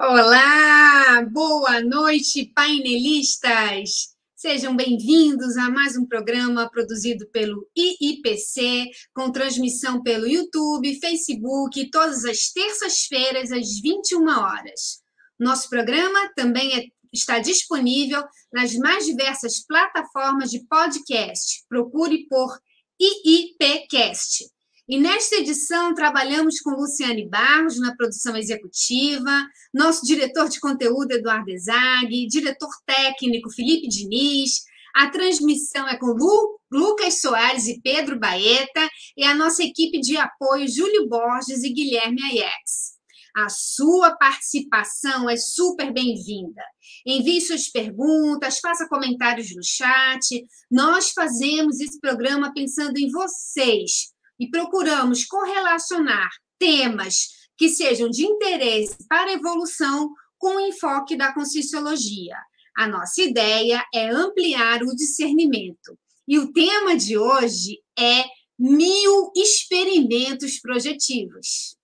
Olá, boa noite, painelistas. Sejam bem-vindos a mais um programa produzido pelo IIPC, com transmissão pelo YouTube, Facebook, todas as terças-feiras, às 21 horas. Nosso programa também é, está disponível nas mais diversas plataformas de podcast. Procure por IIPcast. E nesta edição trabalhamos com Luciane Barros na produção executiva, nosso diretor de conteúdo Eduardo Ezag, diretor técnico Felipe Diniz, a transmissão é com Lu, Lucas Soares e Pedro Baeta e a nossa equipe de apoio Júlio Borges e Guilherme Aiex. A sua participação é super bem-vinda. Envie suas perguntas, faça comentários no chat. Nós fazemos esse programa pensando em vocês e procuramos correlacionar temas que sejam de interesse para a evolução com o enfoque da conscienciologia. A nossa ideia é ampliar o discernimento. E o tema de hoje é mil experimentos projetivos.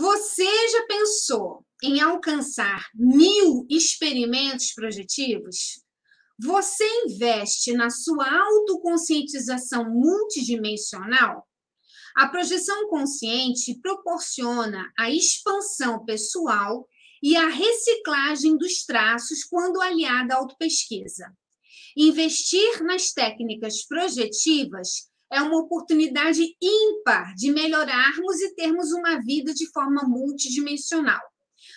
Você já pensou em alcançar mil experimentos projetivos? Você investe na sua autoconscientização multidimensional? A projeção consciente proporciona a expansão pessoal e a reciclagem dos traços quando aliada à autopesquisa. Investir nas técnicas projetivas é uma oportunidade ímpar de melhorarmos e termos uma vida de forma multidimensional.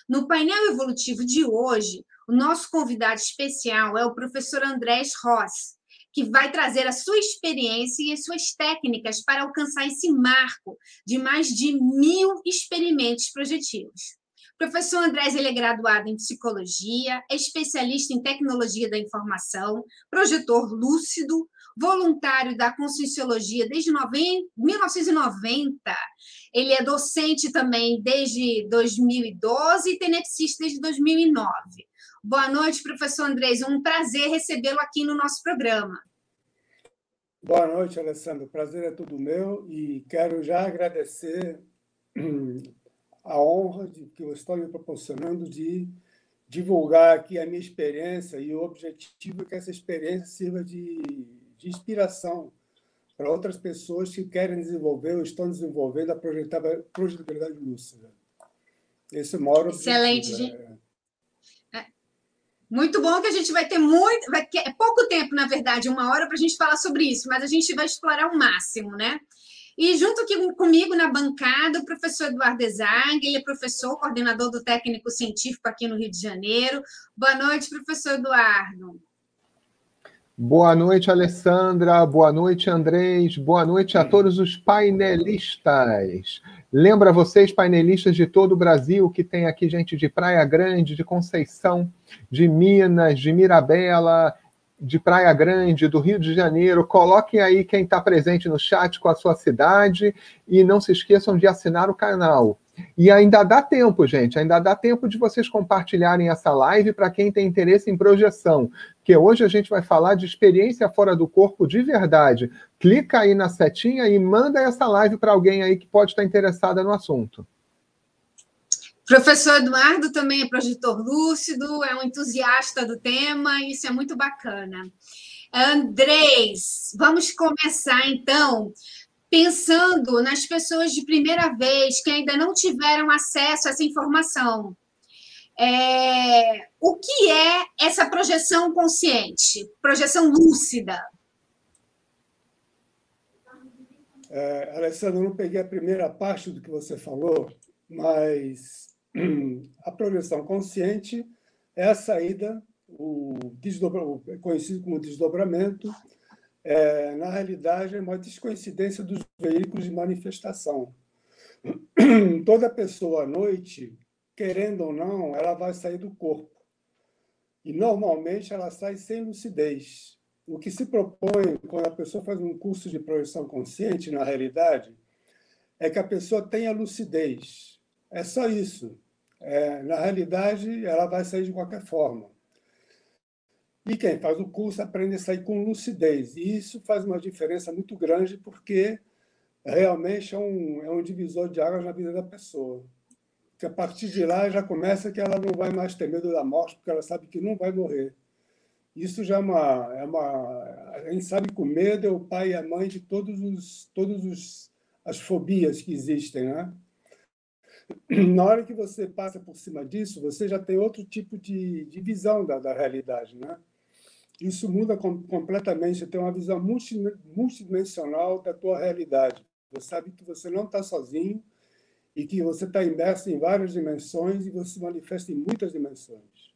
No painel evolutivo de hoje, o nosso convidado especial é o professor Andrés Ross, que vai trazer a sua experiência e as suas técnicas para alcançar esse marco de mais de mil experimentos projetivos. Professor Andrés ele é graduado em psicologia, é especialista em tecnologia da informação, projetor lúcido, voluntário da Conscienciologia desde 1990. Ele é docente também desde 2012 e tenepsista desde 2009. Boa noite, professor Andrés. Um prazer recebê-lo aqui no nosso programa. Boa noite, Alessandro. O prazer é todo meu e quero já agradecer a honra de, que eu estou me proporcionando de divulgar aqui a minha experiência e o objetivo é que essa experiência sirva de de inspiração para outras pessoas que querem desenvolver ou estão desenvolvendo a projetabilidade lúcida. Esse é o maior Excelente. Objetivo, é... É. Muito bom que a gente vai ter muito. Vai, é pouco tempo, na verdade, uma hora para a gente falar sobre isso, mas a gente vai explorar o máximo, né? E junto aqui comigo na bancada, o professor Eduardo Ezag, ele é professor, coordenador do técnico científico aqui no Rio de Janeiro. Boa noite, professor Eduardo. Boa noite, Alessandra. Boa noite, Andrés. Boa noite a todos os painelistas. Lembra vocês, painelistas de todo o Brasil, que tem aqui gente de Praia Grande, de Conceição, de Minas, de Mirabela, de Praia Grande, do Rio de Janeiro. Coloquem aí quem está presente no chat com a sua cidade e não se esqueçam de assinar o canal. E ainda dá tempo, gente, ainda dá tempo de vocês compartilharem essa live para quem tem interesse em projeção, que hoje a gente vai falar de experiência fora do corpo de verdade. Clica aí na setinha e manda essa live para alguém aí que pode estar interessada no assunto. Professor Eduardo também é projetor lúcido, é um entusiasta do tema, isso é muito bacana. Andrés, vamos começar então pensando nas pessoas de primeira vez que ainda não tiveram acesso a essa informação. É, o que é essa projeção consciente, projeção lúcida? É, Alessandro, eu não peguei a primeira parte do que você falou, mas a projeção consciente é a saída, o, desdobra, o conhecido como desdobramento é, na realidade, é uma descoincidência dos veículos de manifestação. Toda pessoa à noite, querendo ou não, ela vai sair do corpo. E normalmente ela sai sem lucidez. O que se propõe quando a pessoa faz um curso de projeção consciente, na realidade, é que a pessoa tenha lucidez. É só isso. é, na realidade, ela vai sair de qualquer forma. E quem faz o curso aprende a sair com lucidez. E isso faz uma diferença muito grande, porque realmente é um, é um divisor de águas na vida da pessoa. Que a partir de lá já começa que ela não vai mais ter medo da morte, porque ela sabe que não vai morrer. Isso já é uma, é uma. A gente sabe que o medo é o pai e a mãe de todos os, todos os, as fobias que existem, né? Na hora que você passa por cima disso, você já tem outro tipo de, de visão da, da realidade, né? Isso muda com, completamente, você tem uma visão multidimensional da tua realidade. Você sabe que você não está sozinho e que você está imerso em várias dimensões e você se manifesta em muitas dimensões.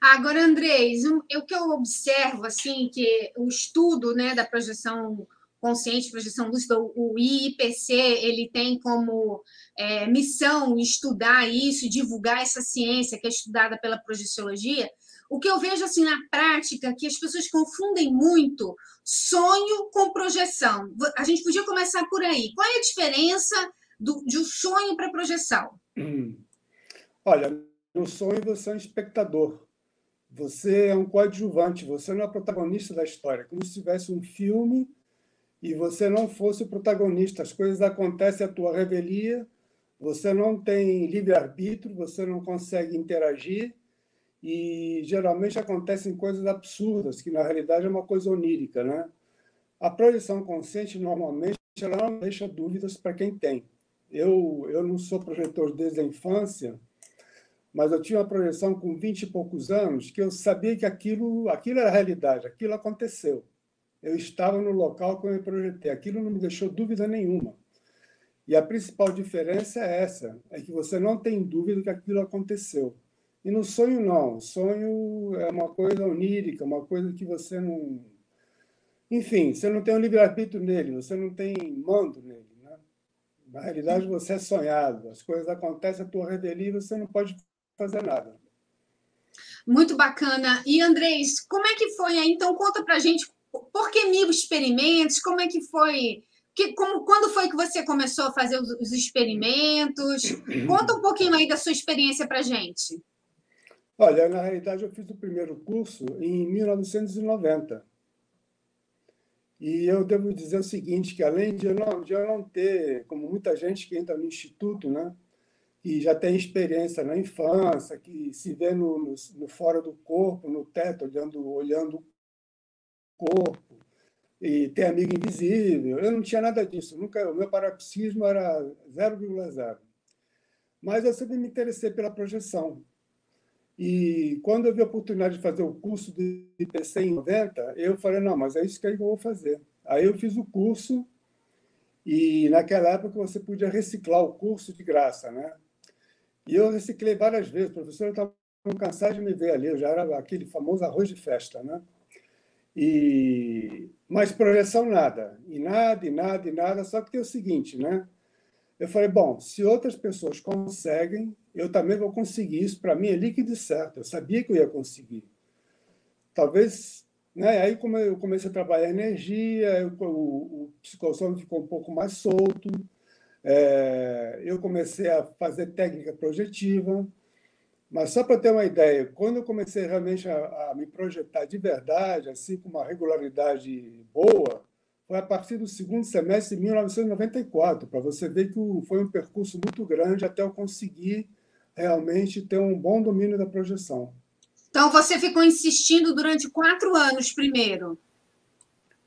Agora, Andrés, o que eu observo, assim, que o estudo né, da projeção consciente, projeção lúcida, o IIPC, ele tem como é, missão estudar isso, divulgar essa ciência que é estudada pela projeciologia, o que eu vejo assim na prática que as pessoas confundem muito sonho com projeção. A gente podia começar por aí. Qual é a diferença do, de um sonho para projeção? Hum. Olha, no sonho você é um espectador. Você é um coadjuvante, você não é protagonista da história. Como se tivesse um filme e você não fosse o protagonista. As coisas acontecem à tua revelia, você não tem livre-arbítrio, você não consegue interagir e geralmente acontecem coisas absurdas, que na realidade é uma coisa onírica. Né? A projeção consciente, normalmente, ela não deixa dúvidas para quem tem. Eu, eu não sou projetor desde a infância, mas eu tinha uma projeção com 20 e poucos anos que eu sabia que aquilo, aquilo era realidade, aquilo aconteceu. Eu estava no local que eu me projetei. Aquilo não me deixou dúvida nenhuma. E a principal diferença é essa, é que você não tem dúvida que aquilo aconteceu. E no sonho, não. O sonho é uma coisa onírica, uma coisa que você não. Enfim, você não tem um livre-arbítrio nele, você não tem mando nele. Né? Na realidade, você é sonhado. As coisas acontecem à tua revelia você não pode fazer nada. Muito bacana. E, Andrés, como é que foi aí? Então, conta pra gente por que mil experimentos? Como é que foi? Que, como, quando foi que você começou a fazer os, os experimentos? Conta um pouquinho aí da sua experiência para gente. Olha, na realidade, eu fiz o primeiro curso em 1990. E eu devo dizer o seguinte, que além de eu não, de eu não ter, como muita gente que entra no instituto, né, e já tem experiência na infância, que se vê no, no, no fora do corpo, no teto, olhando, olhando o corpo, e ter amigo invisível. Eu não tinha nada disso. Nunca, o meu parapsismo era 0,0. Mas eu sempre me interessei pela projeção. E quando eu vi a oportunidade de fazer o curso do IPC em 90, eu falei, não, mas é isso que eu vou fazer. Aí eu fiz o curso e naquela época você podia reciclar o curso de graça, né? E eu reciclei várias vezes. O professor estava cansado de me ver ali, eu já era aquele famoso arroz de festa, né? E mas projeção nada, e nada, e nada, e nada. Só que tem o seguinte, né? Eu falei, bom, se outras pessoas conseguem, eu também vou conseguir. Isso para mim é líquido certo. Eu sabia que eu ia conseguir. Talvez, né? Aí como eu comecei a trabalhar energia, eu, o, o ficou um pouco mais solto. É, eu comecei a fazer técnica projetiva. Mas só para ter uma ideia, quando eu comecei realmente a, a me projetar de verdade, assim com uma regularidade boa, foi a partir do segundo semestre de 1994, para você ver que foi um percurso muito grande até eu conseguir realmente ter um bom domínio da projeção. Então, você ficou insistindo durante quatro anos primeiro?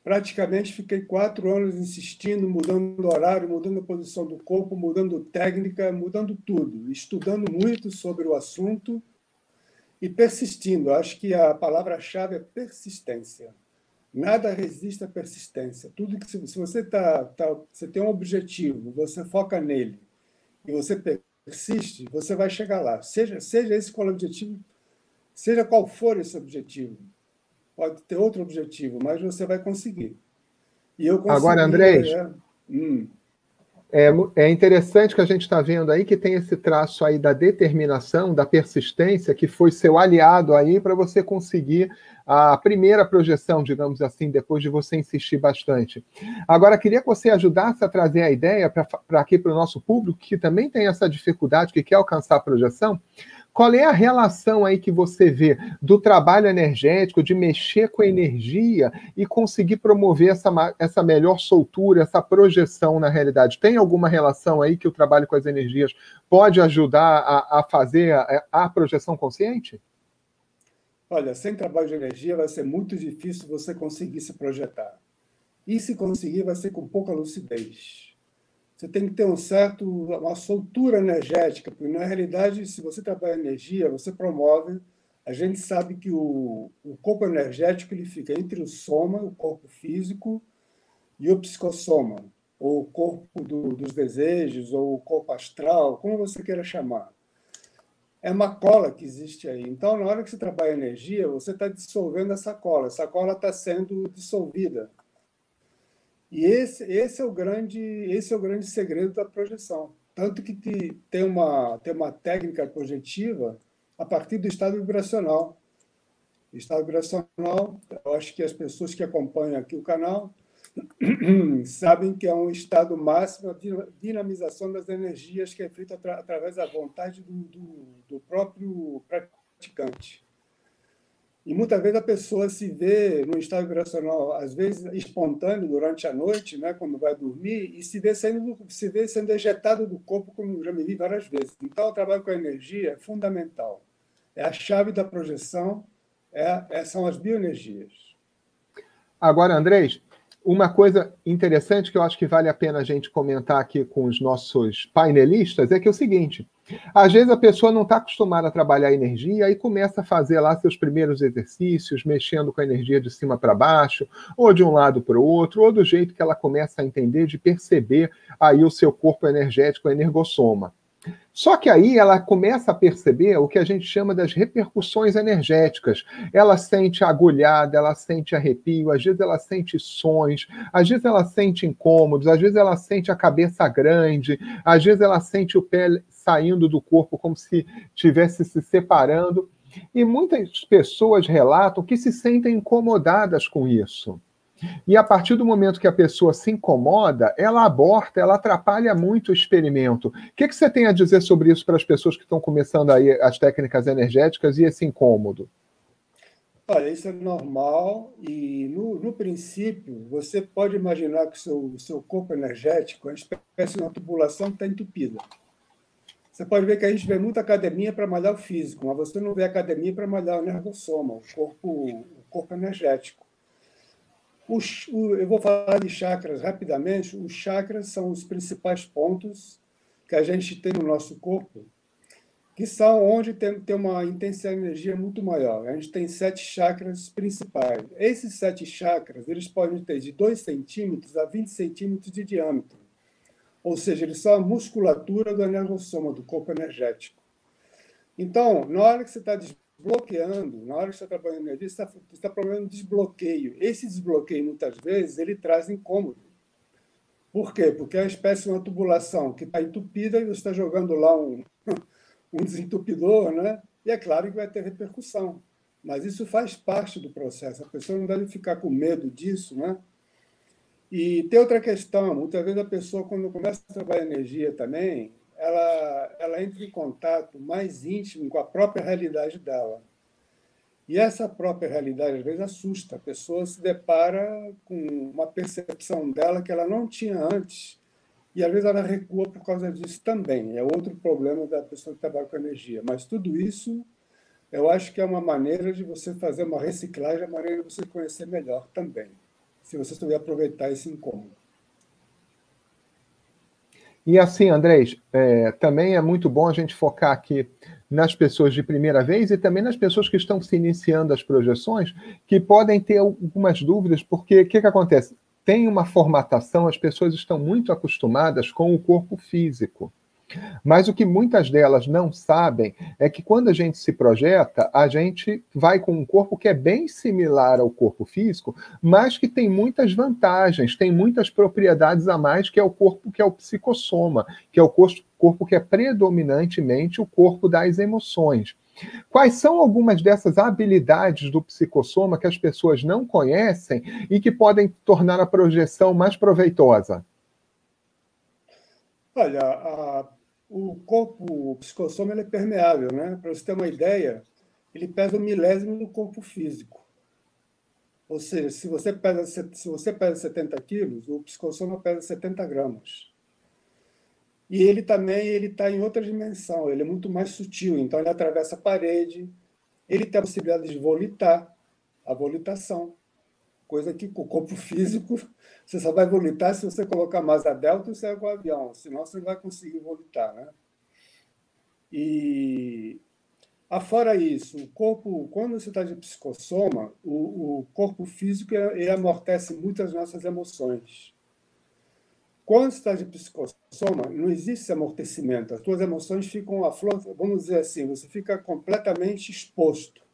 Praticamente fiquei quatro anos insistindo, mudando horário, mudando a posição do corpo, mudando técnica, mudando tudo, estudando muito sobre o assunto e persistindo. Acho que a palavra-chave é persistência. Nada resiste à persistência. Tudo que se você tá, tá, você tem um objetivo, você foca nele e você persiste, você vai chegar lá. Seja seja esse qual é o objetivo, seja qual for esse objetivo. Pode ter outro objetivo, mas você vai conseguir. E eu consegui, Agora, Andrés, é... hum. É, é interessante que a gente está vendo aí que tem esse traço aí da determinação, da persistência, que foi seu aliado aí para você conseguir a primeira projeção, digamos assim, depois de você insistir bastante. Agora, queria que você ajudasse a trazer a ideia para aqui para o nosso público, que também tem essa dificuldade, que quer alcançar a projeção, qual é a relação aí que você vê do trabalho energético, de mexer com a energia e conseguir promover essa, essa melhor soltura, essa projeção na realidade? Tem alguma relação aí que o trabalho com as energias pode ajudar a, a fazer a, a projeção consciente? Olha, sem trabalho de energia vai ser muito difícil você conseguir se projetar. E se conseguir, vai ser com pouca lucidez você tem que ter um certo, uma soltura energética, porque na realidade, se você trabalha energia, você promove. A gente sabe que o, o corpo energético ele fica entre o soma, o corpo físico, e o psicossoma, ou o corpo do, dos desejos, ou o corpo astral, como você queira chamar. É uma cola que existe aí. Então, na hora que você trabalha energia, você está dissolvendo essa cola. Essa cola está sendo dissolvida e esse, esse, é o grande, esse é o grande segredo da projeção. Tanto que te, tem, uma, tem uma técnica projetiva a partir do estado vibracional. Estado vibracional, eu acho que as pessoas que acompanham aqui o canal sabem que é um estado máximo de dinamização das energias que é feito atra, através da vontade do, do, do próprio praticante. E muitas vezes a pessoa se vê no estado vibracional, às vezes espontâneo durante a noite, né, quando vai dormir, e se vê sendo, se vê sendo ejetado do corpo, como já me vi várias vezes. Então, o trabalho com a energia é fundamental. É a chave da projeção, é, é, são as bioenergias. Agora, Andrés, uma coisa interessante que eu acho que vale a pena a gente comentar aqui com os nossos painelistas é que é o seguinte: às vezes a pessoa não está acostumada a trabalhar energia e começa a fazer lá seus primeiros exercícios, mexendo com a energia de cima para baixo, ou de um lado para o outro, ou do jeito que ela começa a entender, de perceber aí o seu corpo energético, a energossoma. Só que aí ela começa a perceber o que a gente chama das repercussões energéticas. Ela sente agulhada, ela sente arrepio, às vezes ela sente sons, às vezes ela sente incômodos, às vezes ela sente a cabeça grande, às vezes ela sente o pé saindo do corpo como se estivesse se separando. E muitas pessoas relatam que se sentem incomodadas com isso. E a partir do momento que a pessoa se incomoda, ela aborta, ela atrapalha muito o experimento. O que, que você tem a dizer sobre isso para as pessoas que estão começando aí as técnicas energéticas e esse incômodo? Olha, isso é normal e, no, no princípio, você pode imaginar que o seu, seu corpo energético uma espécie de uma tubulação que está entupida. Você pode ver que a gente vê muita academia para malhar o físico, mas você não vê academia para malhar o nervossoma, o corpo, o corpo energético. Os, o, eu vou falar de chakras rapidamente. Os chakras são os principais pontos que a gente tem no nosso corpo, que são onde tem, tem uma intensidade de energia muito maior. A gente tem sete chakras principais. Esses sete chakras eles podem ter de 2 centímetros a 20 centímetros de diâmetro. Ou seja, eles são a musculatura do energossoma, do corpo energético. Então, na hora que você está bloqueando, na hora que você está trabalhando energia, você está, está problemando desbloqueio. Esse desbloqueio, muitas vezes, ele traz incômodo. Por quê? Porque é uma espécie de uma tubulação que está entupida e você está jogando lá um, um desentupidor, né? E é claro que vai ter repercussão. Mas isso faz parte do processo. A pessoa não deve ficar com medo disso, né? E tem outra questão. Muitas vezes a pessoa, quando começa a trabalhar energia também, ela, ela entra em contato mais íntimo com a própria realidade dela. E essa própria realidade, às vezes, assusta. A pessoa se depara com uma percepção dela que ela não tinha antes, e às vezes ela recua por causa disso também. É outro problema da pessoa que trabalha com energia. Mas tudo isso, eu acho que é uma maneira de você fazer uma reciclagem, uma maneira de você conhecer melhor também, se você souber aproveitar esse incômodo. E assim, Andrés, é, também é muito bom a gente focar aqui nas pessoas de primeira vez e também nas pessoas que estão se iniciando as projeções, que podem ter algumas dúvidas, porque o que, que acontece? Tem uma formatação, as pessoas estão muito acostumadas com o corpo físico. Mas o que muitas delas não sabem é que quando a gente se projeta, a gente vai com um corpo que é bem similar ao corpo físico, mas que tem muitas vantagens, tem muitas propriedades a mais, que é o corpo que é o psicossoma, que é o corpo que é predominantemente o corpo das emoções. Quais são algumas dessas habilidades do psicossoma que as pessoas não conhecem e que podem tornar a projeção mais proveitosa? Olha, a o corpo o psicossoma é permeável, né? Para você ter uma ideia, ele pesa um milésimo do corpo físico. Ou seja, se você pesa, se você pesa 70 quilos, o psicossoma pesa 70 gramas. E ele também ele está em outra dimensão, ele é muito mais sutil, então ele atravessa a parede, ele tem a possibilidade de volitar, a volitação coisa que o corpo físico você só vai volitar se você colocar mais a delta e sair com o avião, senão você não vai conseguir volitar, né? E afora isso, o corpo, quando você está de psicossoma, o, o corpo físico ele amortece muitas nossas emoções. Quando você está de psicossoma, não existe esse amortecimento. As suas emoções ficam a flor, vamos dizer assim, você fica completamente exposto.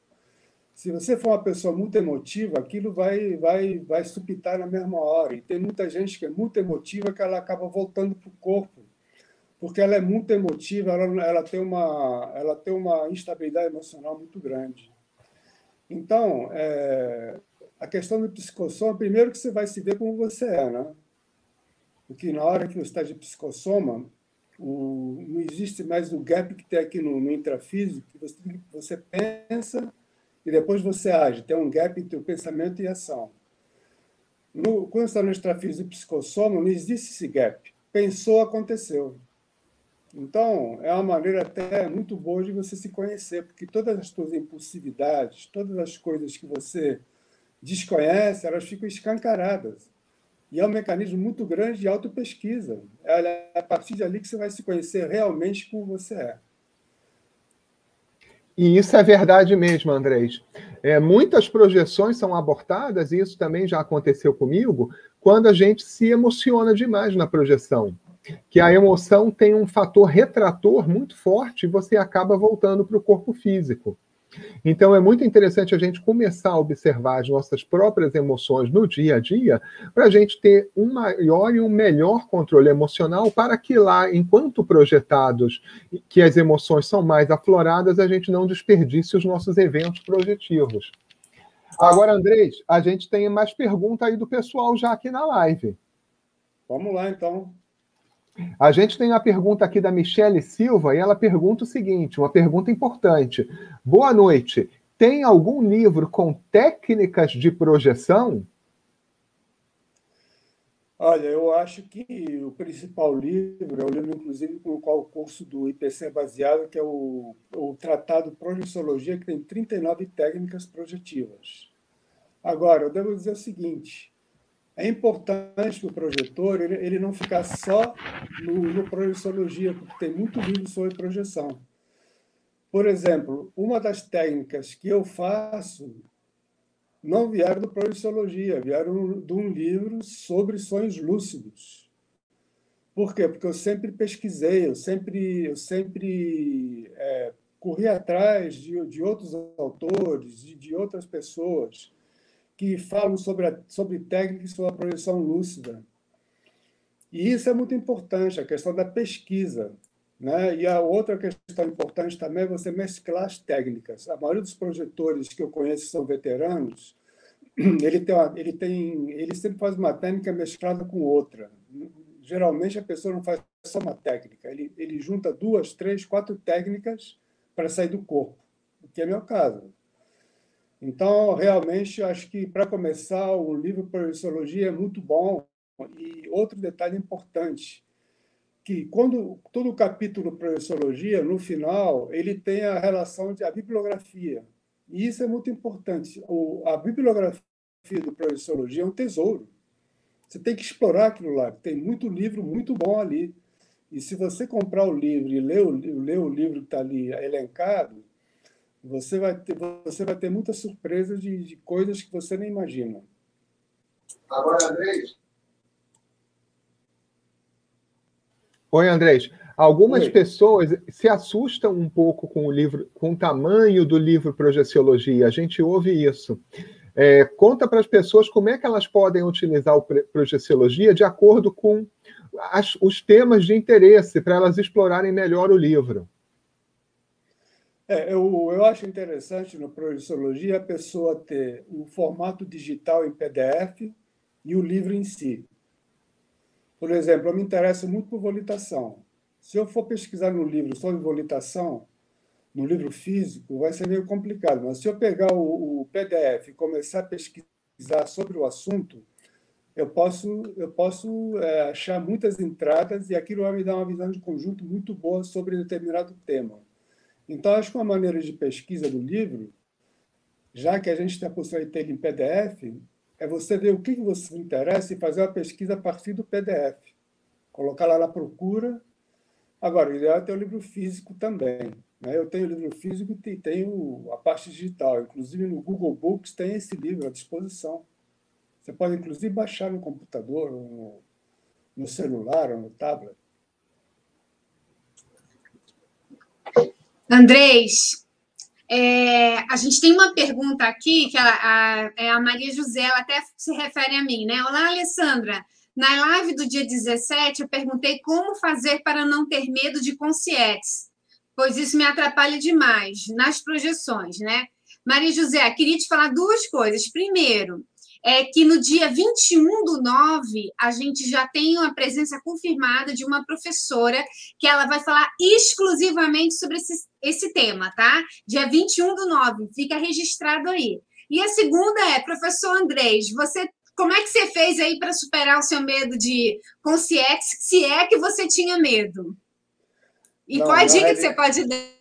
Se você for uma pessoa muito emotiva, aquilo vai, vai, vai supitar na mesma hora. E tem muita gente que é muito emotiva que ela acaba voltando para o corpo, porque ela é muito emotiva, ela, ela, tem uma, ela tem uma instabilidade emocional muito grande. Então, é, a questão do psicossoma, primeiro que você vai se ver como você é, né? Porque na hora que você está de psicossoma, o, não existe mais o gap que tem aqui no, no intrafísico, você, você pensa e depois você age. Tem um gap entre o pensamento e a ação. No, quando está no extrafísico psicossoma, não existe esse gap. Pensou, aconteceu. Então, é uma maneira até muito boa de você se conhecer, porque todas as suas impulsividades, todas as coisas que você desconhece, elas ficam escancaradas. E é um mecanismo muito grande de autopesquisa. É a partir dali que você vai se conhecer realmente como você é. E isso é verdade mesmo, Andrés. É, muitas projeções são abortadas, e isso também já aconteceu comigo, quando a gente se emociona demais na projeção. Que a emoção tem um fator retrator muito forte e você acaba voltando para o corpo físico. Então é muito interessante a gente começar a observar as nossas próprias emoções no dia a dia, para a gente ter um maior e um melhor controle emocional, para que lá, enquanto projetados, que as emoções são mais afloradas, a gente não desperdice os nossos eventos projetivos. Agora, Andrés, a gente tem mais pergunta aí do pessoal já aqui na live. Vamos lá, então. A gente tem a pergunta aqui da Michele Silva e ela pergunta o seguinte: uma pergunta importante. Boa noite. Tem algum livro com técnicas de projeção? Olha, eu acho que o principal livro é o livro, inclusive, com o qual o curso do IPC é baseado, que é o, o Tratado Projeciologia, que tem 39 técnicas projetivas. Agora, eu devo dizer o seguinte: é importante o projetor ele, ele não ficar só no, no projeciologia, porque tem muito livro sobre projeção. Por exemplo, uma das técnicas que eu faço não vieram do projeciologia, vieram de um livro sobre sonhos lúcidos. Por quê? Porque eu sempre pesquisei, eu sempre, eu sempre é, corri atrás de, de outros autores, de, de outras pessoas que falam sobre, a, sobre técnicas sobre a projeção lúcida. E isso é muito importante, a questão da pesquisa. Né? E a outra questão importante também é você mesclar as técnicas. A maioria dos projetores que eu conheço são veteranos, ele, tem uma, ele, tem, ele sempre faz uma técnica mesclada com outra. Geralmente a pessoa não faz só uma técnica, ele, ele junta duas, três, quatro técnicas para sair do corpo, o que é meu caso. Então, realmente, acho que para começar, o livro Projeciologia é muito bom. E outro detalhe importante, que quando todo o capítulo Projeciologia, no final, ele tem a relação de a bibliografia. E isso é muito importante. O, a bibliografia do Projeciologia é um tesouro. Você tem que explorar aquilo lá. Tem muito livro muito bom ali. E se você comprar o livro e ler o, ler o livro que está ali elencado, você vai ter, você vai ter muitas surpresas de, de coisas que você nem imagina. Agora, Andrés. Oi, Andrés. Algumas Oi. pessoas se assustam um pouco com o livro, com o tamanho do livro Projeciologia. A gente ouve isso. É, conta para as pessoas como é que elas podem utilizar o Projeciologia de acordo com as, os temas de interesse, para elas explorarem melhor o livro. É, eu, eu acho interessante no Projeciologia a pessoa ter o formato digital em PDF e o livro em si. Por exemplo, eu me interesso muito por volitação. Se eu for pesquisar no livro sobre volitação, no livro físico, vai ser meio complicado. Mas se eu pegar o, o PDF e começar a pesquisar sobre o assunto, eu posso, eu posso é, achar muitas entradas e aquilo vai me dar uma visão de conjunto muito boa sobre determinado tema. Então, acho que uma maneira de pesquisa do livro, já que a gente tem a possibilidade de ter em PDF, é você ver o que você interessa e fazer uma pesquisa a partir do PDF. Colocar lá na procura Agora, o ideal é ter o livro físico também. Né? Eu tenho o livro físico e tenho a parte digital. Inclusive, no Google Books tem esse livro à disposição. Você pode, inclusive, baixar no computador, no, no celular ou no tablet. Andrés, é, a gente tem uma pergunta aqui, que ela, a, é a Maria José, ela até se refere a mim, né? Olá, Alessandra. Na live do dia 17, eu perguntei como fazer para não ter medo de consciência, pois isso me atrapalha demais nas projeções, né? Maria José, queria te falar duas coisas. Primeiro, é que no dia 21 do 9, a gente já tem uma presença confirmada de uma professora que ela vai falar exclusivamente sobre esse, esse tema, tá? Dia 21 do 9, fica registrado aí. E a segunda é, professor Andrés, você como é que você fez aí para superar o seu medo de consciência, se é que você tinha medo? E Não, qual a dica reali... que você pode dar?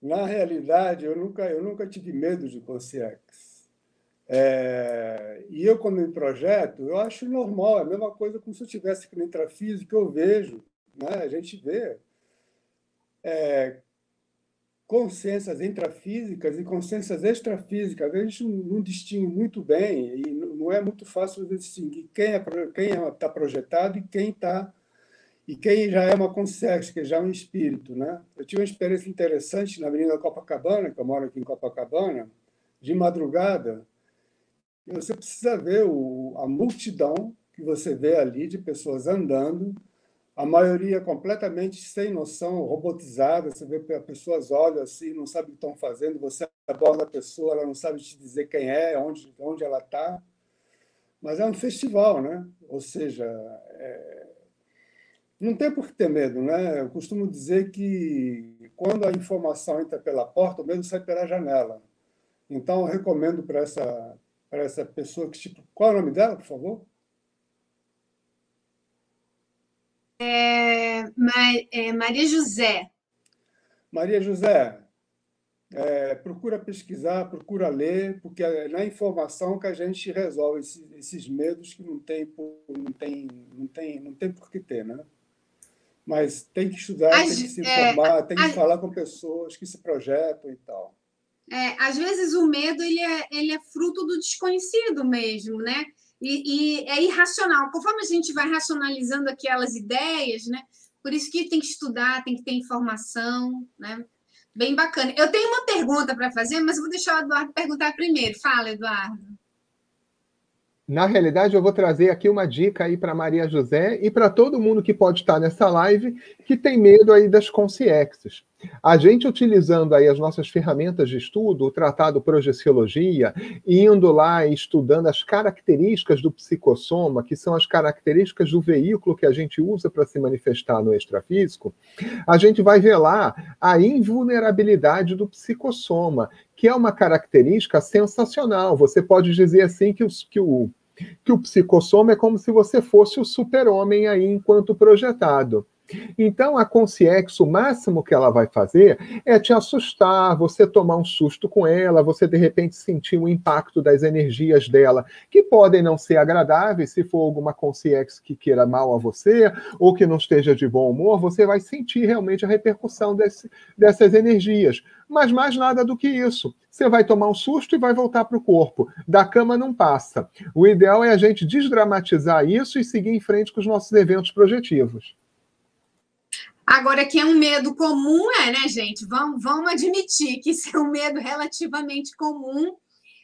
Na realidade, eu nunca, eu nunca tive medo de consciência. É, e eu, quando me projeto, eu acho normal, é a mesma coisa como se eu tivesse aqui no intrafísico, eu vejo, né? a gente vê. É, consciências intrafísicas e consciências extrafísicas. A gente não distingue muito bem e não é muito fácil distinguir quem é quem está projetado e quem está e quem já é uma consciência, que já é um espírito, né? Eu tive uma experiência interessante na Avenida Copacabana, que eu moro aqui em Copacabana, de madrugada. Você precisa ver o, a multidão que você vê ali de pessoas andando a maioria completamente sem noção, robotizada. Você vê as pessoas olham assim, não sabem o que estão fazendo. Você aborda a pessoa, ela não sabe te dizer quem é, onde, onde ela está. Mas é um festival, né? Ou seja, é... não tem por que ter medo, né? Eu costumo dizer que quando a informação entra pela porta, o medo sai pela janela. Então, eu recomendo para essa, para essa pessoa que tipo, qual é o nome dela, por favor? É, é, Maria José. Maria José, é, procura pesquisar, procura ler, porque é na informação que a gente resolve esses, esses medos que não tem, não tem, não tem, não tem por que ter, né? Mas tem que estudar, As, tem que se é, informar, é, tem que falar com pessoas que se projetam e tal. É, às vezes o medo ele é, ele é fruto do desconhecido mesmo, né? E, e, é irracional. Conforme a gente vai racionalizando aquelas ideias, né? Por isso que tem que estudar, tem que ter informação, né? Bem bacana. Eu tenho uma pergunta para fazer, mas vou deixar o Eduardo perguntar primeiro. Fala, Eduardo. Na realidade, eu vou trazer aqui uma dica aí para Maria José e para todo mundo que pode estar nessa live que tem medo aí das consciências. A gente utilizando aí as nossas ferramentas de estudo, o tratado Projeciologia, indo lá e estudando as características do psicossoma, que são as características do veículo que a gente usa para se manifestar no extrafísico, a gente vai ver lá a invulnerabilidade do psicossoma, que é uma característica sensacional. Você pode dizer assim que, os, que o que o psicossoma é como se você fosse o super-homem aí enquanto projetado. Então, a consciência, o máximo que ela vai fazer é te assustar, você tomar um susto com ela, você de repente sentir o impacto das energias dela, que podem não ser agradáveis, se for alguma consciência que queira mal a você, ou que não esteja de bom humor, você vai sentir realmente a repercussão desse, dessas energias. Mas mais nada do que isso. Você vai tomar um susto e vai voltar para o corpo. Da cama não passa. O ideal é a gente desdramatizar isso e seguir em frente com os nossos eventos projetivos. Agora, que é um medo comum, é, né, gente? Vamos, vamos admitir que isso é um medo relativamente comum,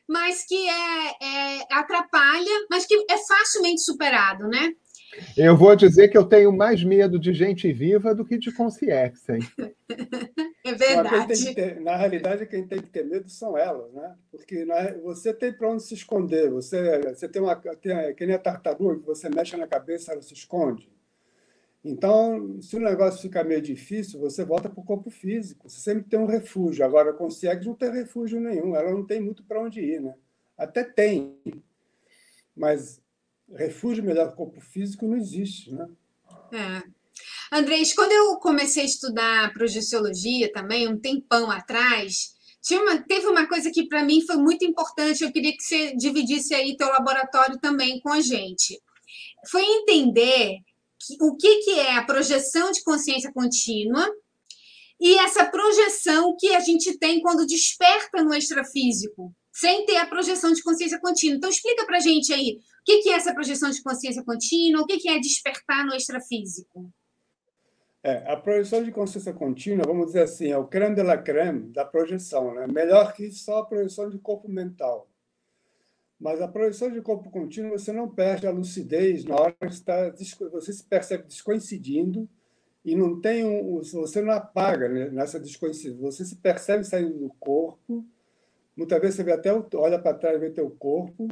mas que é, é, atrapalha, mas que é facilmente superado, né? Eu vou dizer que eu tenho mais medo de gente viva do que de consciência, hein? É verdade. Ter, na realidade, quem tem que ter medo são elas, né? Porque na, você tem para onde se esconder. Você, você tem uma. Tem, que nem a tartaruga, que você mexe na cabeça, ela se esconde. Então, se o negócio fica meio difícil, você volta para o corpo físico. Você sempre tem um refúgio. Agora, com não tem refúgio nenhum. Ela não tem muito para onde ir, né? Até tem, mas refúgio melhor que corpo físico não existe, né? É. Andrés, quando eu comecei a estudar projeciologia também, um tempão atrás, uma, teve uma coisa que para mim foi muito importante, eu queria que você dividisse aí teu laboratório também com a gente. Foi entender o que, que é a projeção de consciência contínua e essa projeção que a gente tem quando desperta no extrafísico, sem ter a projeção de consciência contínua. Então, explica para gente aí o que, que é essa projeção de consciência contínua, o que, que é despertar no extrafísico. É, a projeção de consciência contínua, vamos dizer assim, é o creme de la creme da projeção, né? melhor que só a projeção de corpo mental. Mas a projeção de corpo contínuo, você não perde a lucidez na hora que está, você se percebe descoincidindo e não tem um, você não apaga né, nessa descoincidência, você se percebe saindo do corpo, muitas vezes você vê até olha para trás vê teu corpo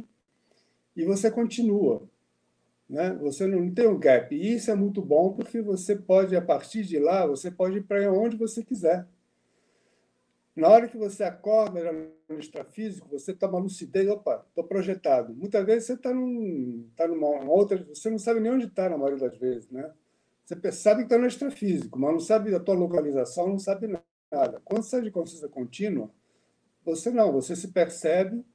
e você continua. Né? Você não tem um gap. E isso é muito bom porque você pode, a partir de lá, você pode ir para onde você quiser. Na hora que você acorda no extrafísico, você toma lucidez, opa, estou projetado. Muitas vezes você está num, tá numa outra, você não sabe nem onde está na maioria das vezes, né? Você sabe que está no extrafísico, mas não sabe a tua localização, não sabe nada. Quando você sai de consciência contínua, você não, você se percebe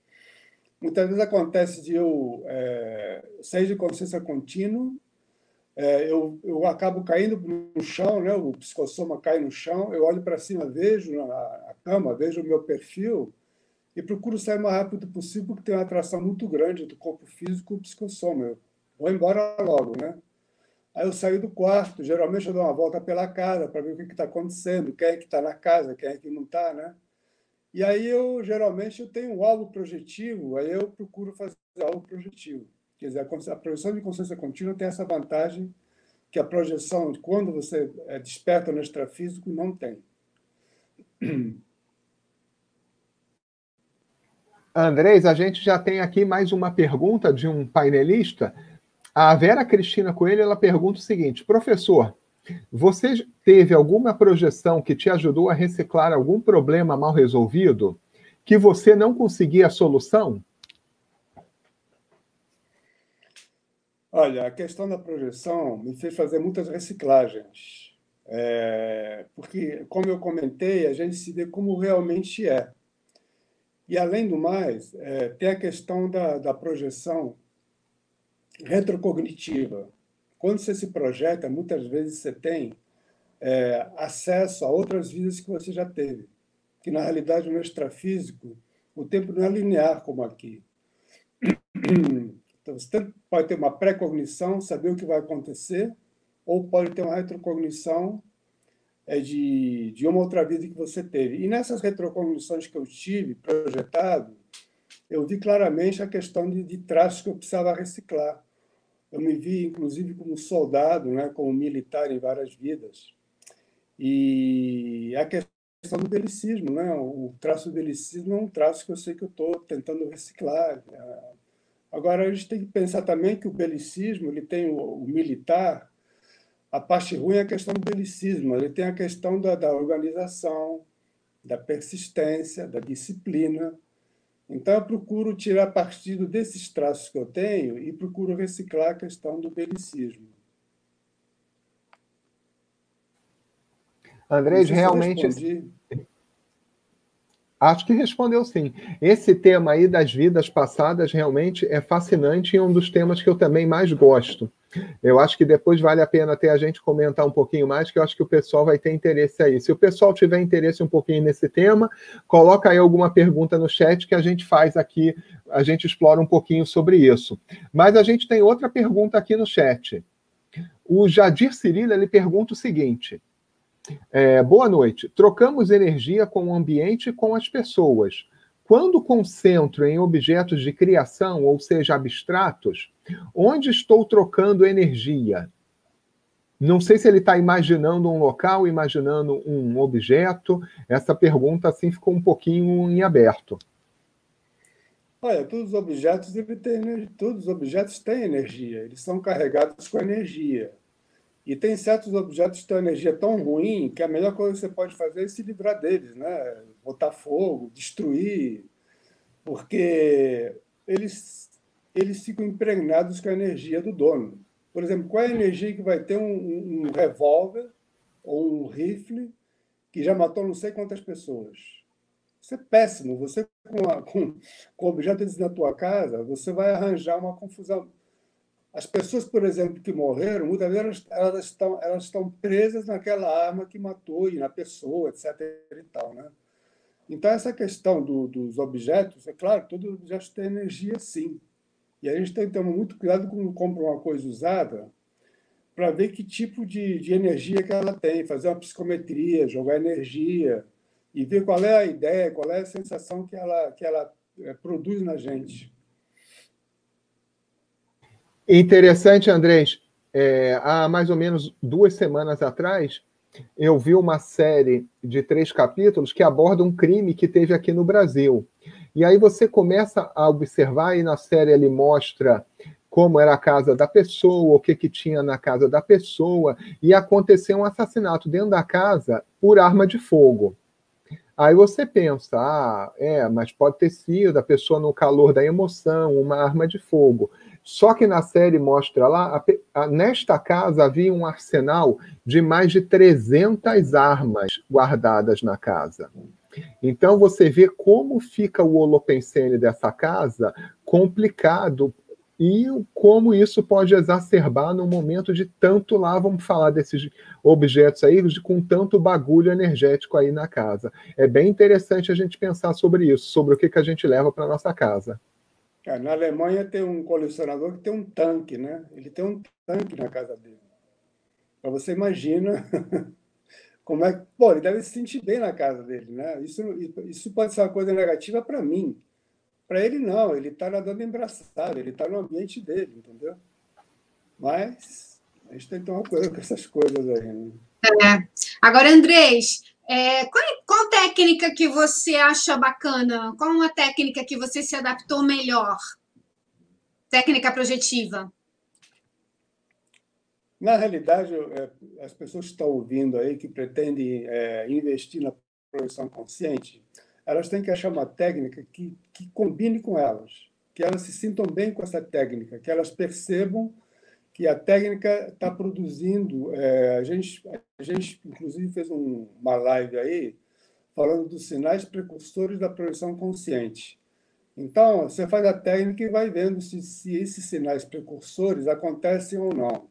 Muitas vezes acontece de eu é, sair de consciência contínua, é, eu, eu acabo caindo no chão, né? o psicossoma cai no chão, eu olho para cima, vejo a, a cama, vejo o meu perfil e procuro sair o mais rápido possível, porque tem uma atração muito grande do corpo físico e o psicossoma. Eu vou embora logo, né? Aí eu saio do quarto, geralmente eu dou uma volta pela casa para ver o que está acontecendo, quem é que está na casa, quem é que não está, né? E aí eu geralmente eu tenho um alvo projetivo, aí eu procuro fazer algo projetivo. Quer dizer, a projeção de consciência contínua tem essa vantagem que a projeção, quando você é, desperta no extrafísico, não tem. Andrés, a gente já tem aqui mais uma pergunta de um painelista. A Vera Cristina Coelho ela pergunta o seguinte: professor, você teve alguma projeção que te ajudou a reciclar algum problema mal resolvido que você não conseguia a solução? Olha, a questão da projeção me fez fazer muitas reciclagens. É, porque, como eu comentei, a gente se vê como realmente é. E, além do mais, é, tem a questão da, da projeção retrocognitiva. Quando você se projeta, muitas vezes você tem é, acesso a outras vidas que você já teve. Que, na realidade, no extrafísico, o tempo não é linear como aqui. Então, você pode ter uma pré-cognição, saber o que vai acontecer, ou pode ter uma retrocognição é, de, de uma outra vida que você teve. E nessas retrocognições que eu tive, projetado, eu vi claramente a questão de, de traços que eu precisava reciclar. Eu me vi, inclusive, como soldado, né, como militar em várias vidas. E a questão do belicismo, né? o traço do belicismo é um traço que eu sei que eu estou tentando reciclar. Agora, a gente tem que pensar também que o belicismo ele tem o, o militar, a parte ruim é a questão do belicismo, ele tem a questão da, da organização, da persistência, da disciplina, então, eu procuro tirar partido desses traços que eu tenho e procuro reciclar a questão do belicismo. Andrés, realmente. Acho que respondeu sim. Esse tema aí das vidas passadas realmente é fascinante e é um dos temas que eu também mais gosto. Eu acho que depois vale a pena até a gente comentar um pouquinho mais, que eu acho que o pessoal vai ter interesse aí. Se o pessoal tiver interesse um pouquinho nesse tema, coloca aí alguma pergunta no chat que a gente faz aqui, a gente explora um pouquinho sobre isso. Mas a gente tem outra pergunta aqui no chat. O Jadir Cirilo, ele pergunta o seguinte: É, boa noite. Trocamos energia com o ambiente e com as pessoas. Quando concentro em objetos de criação, ou seja, abstratos, onde estou trocando energia? Não sei se ele está imaginando um local, imaginando um objeto. Essa pergunta assim ficou um pouquinho em aberto. Olha, todos os objetos tem, todos os objetos têm energia. Eles são carregados com energia. E tem certos objetos que têm energia tão ruim que a melhor coisa que você pode fazer é se livrar deles, né? Botar fogo, destruir, porque eles eles ficam impregnados com a energia do dono. Por exemplo, qual é a energia que vai ter um, um revólver ou um rifle que já matou não sei quantas pessoas? Isso é péssimo. Você, com, a, com, com objetos na tua casa, você vai arranjar uma confusão. As pessoas, por exemplo, que morreram, muitas vezes elas estão, elas estão presas naquela arma que matou e na pessoa, etc. E tal, né? Então, essa questão do, dos objetos, é claro, todos os objetos têm energia, sim. E a gente tem que tomar muito cuidado quando compra uma coisa usada para ver que tipo de, de energia que ela tem, fazer uma psicometria, jogar energia e ver qual é a ideia, qual é a sensação que ela, que ela é, produz na gente. Interessante, Andrés. É, há mais ou menos duas semanas atrás, eu vi uma série de três capítulos que aborda um crime que teve aqui no Brasil. E aí você começa a observar, e na série ele mostra como era a casa da pessoa, o que, que tinha na casa da pessoa, e aconteceu um assassinato dentro da casa por arma de fogo. Aí você pensa, ah, é, mas pode ter sido a pessoa no calor da emoção, uma arma de fogo. Só que na série mostra lá, a, a, nesta casa havia um arsenal de mais de 300 armas guardadas na casa. Então você vê como fica o holopensene dessa casa complicado e como isso pode exacerbar no momento de tanto lá, vamos falar desses objetos aí, de, com tanto bagulho energético aí na casa. É bem interessante a gente pensar sobre isso, sobre o que, que a gente leva para nossa casa. É, na Alemanha tem um colecionador que tem um tanque, né? Ele tem um tanque na casa dele. Para você imagina Como é que. Pô, ele deve se sentir bem na casa dele, né? Isso, isso pode ser uma coisa negativa para mim. Para ele, não. Ele está nadando embraçado, ele está no ambiente dele, entendeu? Mas a gente tem que tomar cuidado com essas coisas aí. Né? É. Agora, Andrés, é, qual, qual técnica que você acha bacana? Qual uma técnica que você se adaptou melhor? Técnica projetiva? Na realidade, é, as pessoas que estão ouvindo aí, que pretendem é, investir na projeção consciente, elas têm que achar uma técnica que, que combine com elas, que elas se sintam bem com essa técnica, que elas percebam que a técnica está produzindo. É, a, gente, a gente, inclusive, fez um, uma live aí falando dos sinais precursores da projeção consciente. Então, você faz a técnica e vai vendo se, se esses sinais precursores acontecem ou não.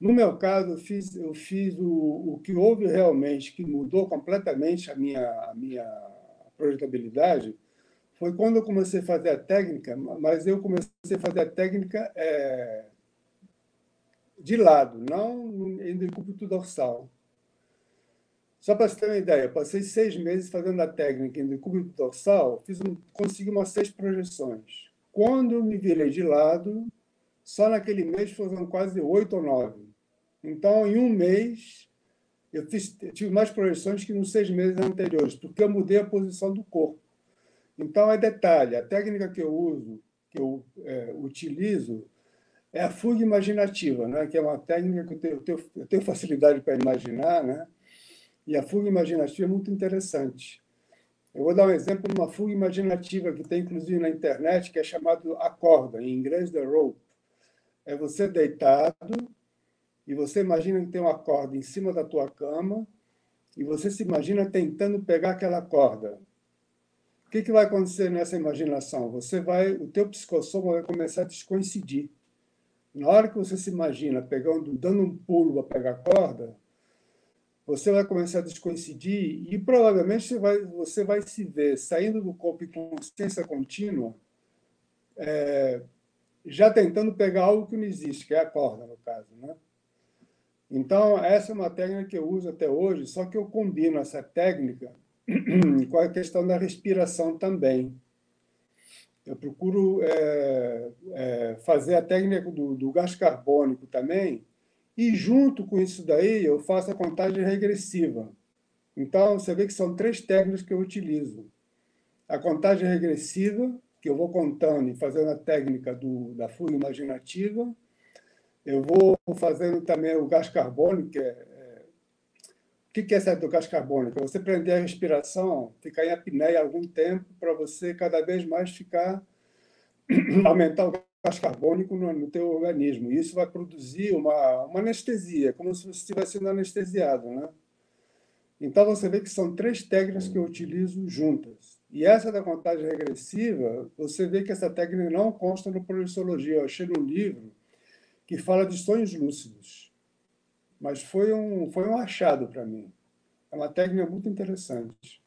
No meu caso, eu fiz, eu fiz o, o que houve realmente, que mudou completamente a minha, a minha projetabilidade, foi quando eu comecei a fazer a técnica, mas eu comecei a fazer a técnica é, de lado, não em decúbito dorsal. Só para você ter uma ideia, passei seis meses fazendo a técnica em decúbito dorsal, fiz um, consegui umas seis projeções. Quando me virei de lado, só naquele mês foram quase oito ou nove. Então, em um mês, eu, fiz, tive mais projeções que nos seis meses anteriores, porque eu mudei a posição do corpo. Então, é detalhe: a técnica que eu uso, que eu é, utilizo, é a fuga imaginativa, né? que é uma técnica que eu tenho, eu tenho, eu tenho facilidade para imaginar, né? e a fuga imaginativa é muito interessante. Eu vou dar um exemplo de uma fuga imaginativa que tem, inclusive, na internet, que é chamado a corda, em inglês, the rope. É você deitado, e você imagina que tem uma corda em cima da tua cama e você se imagina tentando pegar aquela corda. O que, que vai acontecer nessa imaginação? Você vai, o teu psicossoma vai começar a descoincidir. Na hora que você se imagina pegando, dando um pulo para pegar corda, você vai começar a descoincidir e provavelmente você vai, você vai se ver saindo do corpo em consciência contínua, é, já tentando pegar algo que não existe, que é a corda, no caso. Né? Então, essa é uma técnica que eu uso até hoje, só que eu combino essa técnica com a questão da respiração também. Eu procuro é, é, fazer a técnica do, do gás carbônico também, e junto com isso daí eu faço a contagem regressiva. Então, você vê que são três técnicas que eu utilizo. A contagem regressiva, que eu vou contando e fazendo a técnica do, da fuga imaginativa. Eu vou fazendo também o gás carbônico, que é, o que é essa gás carbônico? Você prender a respiração, ficar em apneia algum tempo, para você cada vez mais ficar, aumentar o gás carbônico no, no teu organismo. E isso vai produzir uma, uma anestesia, como se você estivesse sendo anestesiado, né? Então, você vê que são três técnicas que eu utilizo juntas. E essa da contagem regressiva, você vê que essa técnica não consta no Projeciologia. Eu achei num livro que fala de sonhos lúcidos. Mas foi um, foi um achado para mim. É uma técnica muito interessante.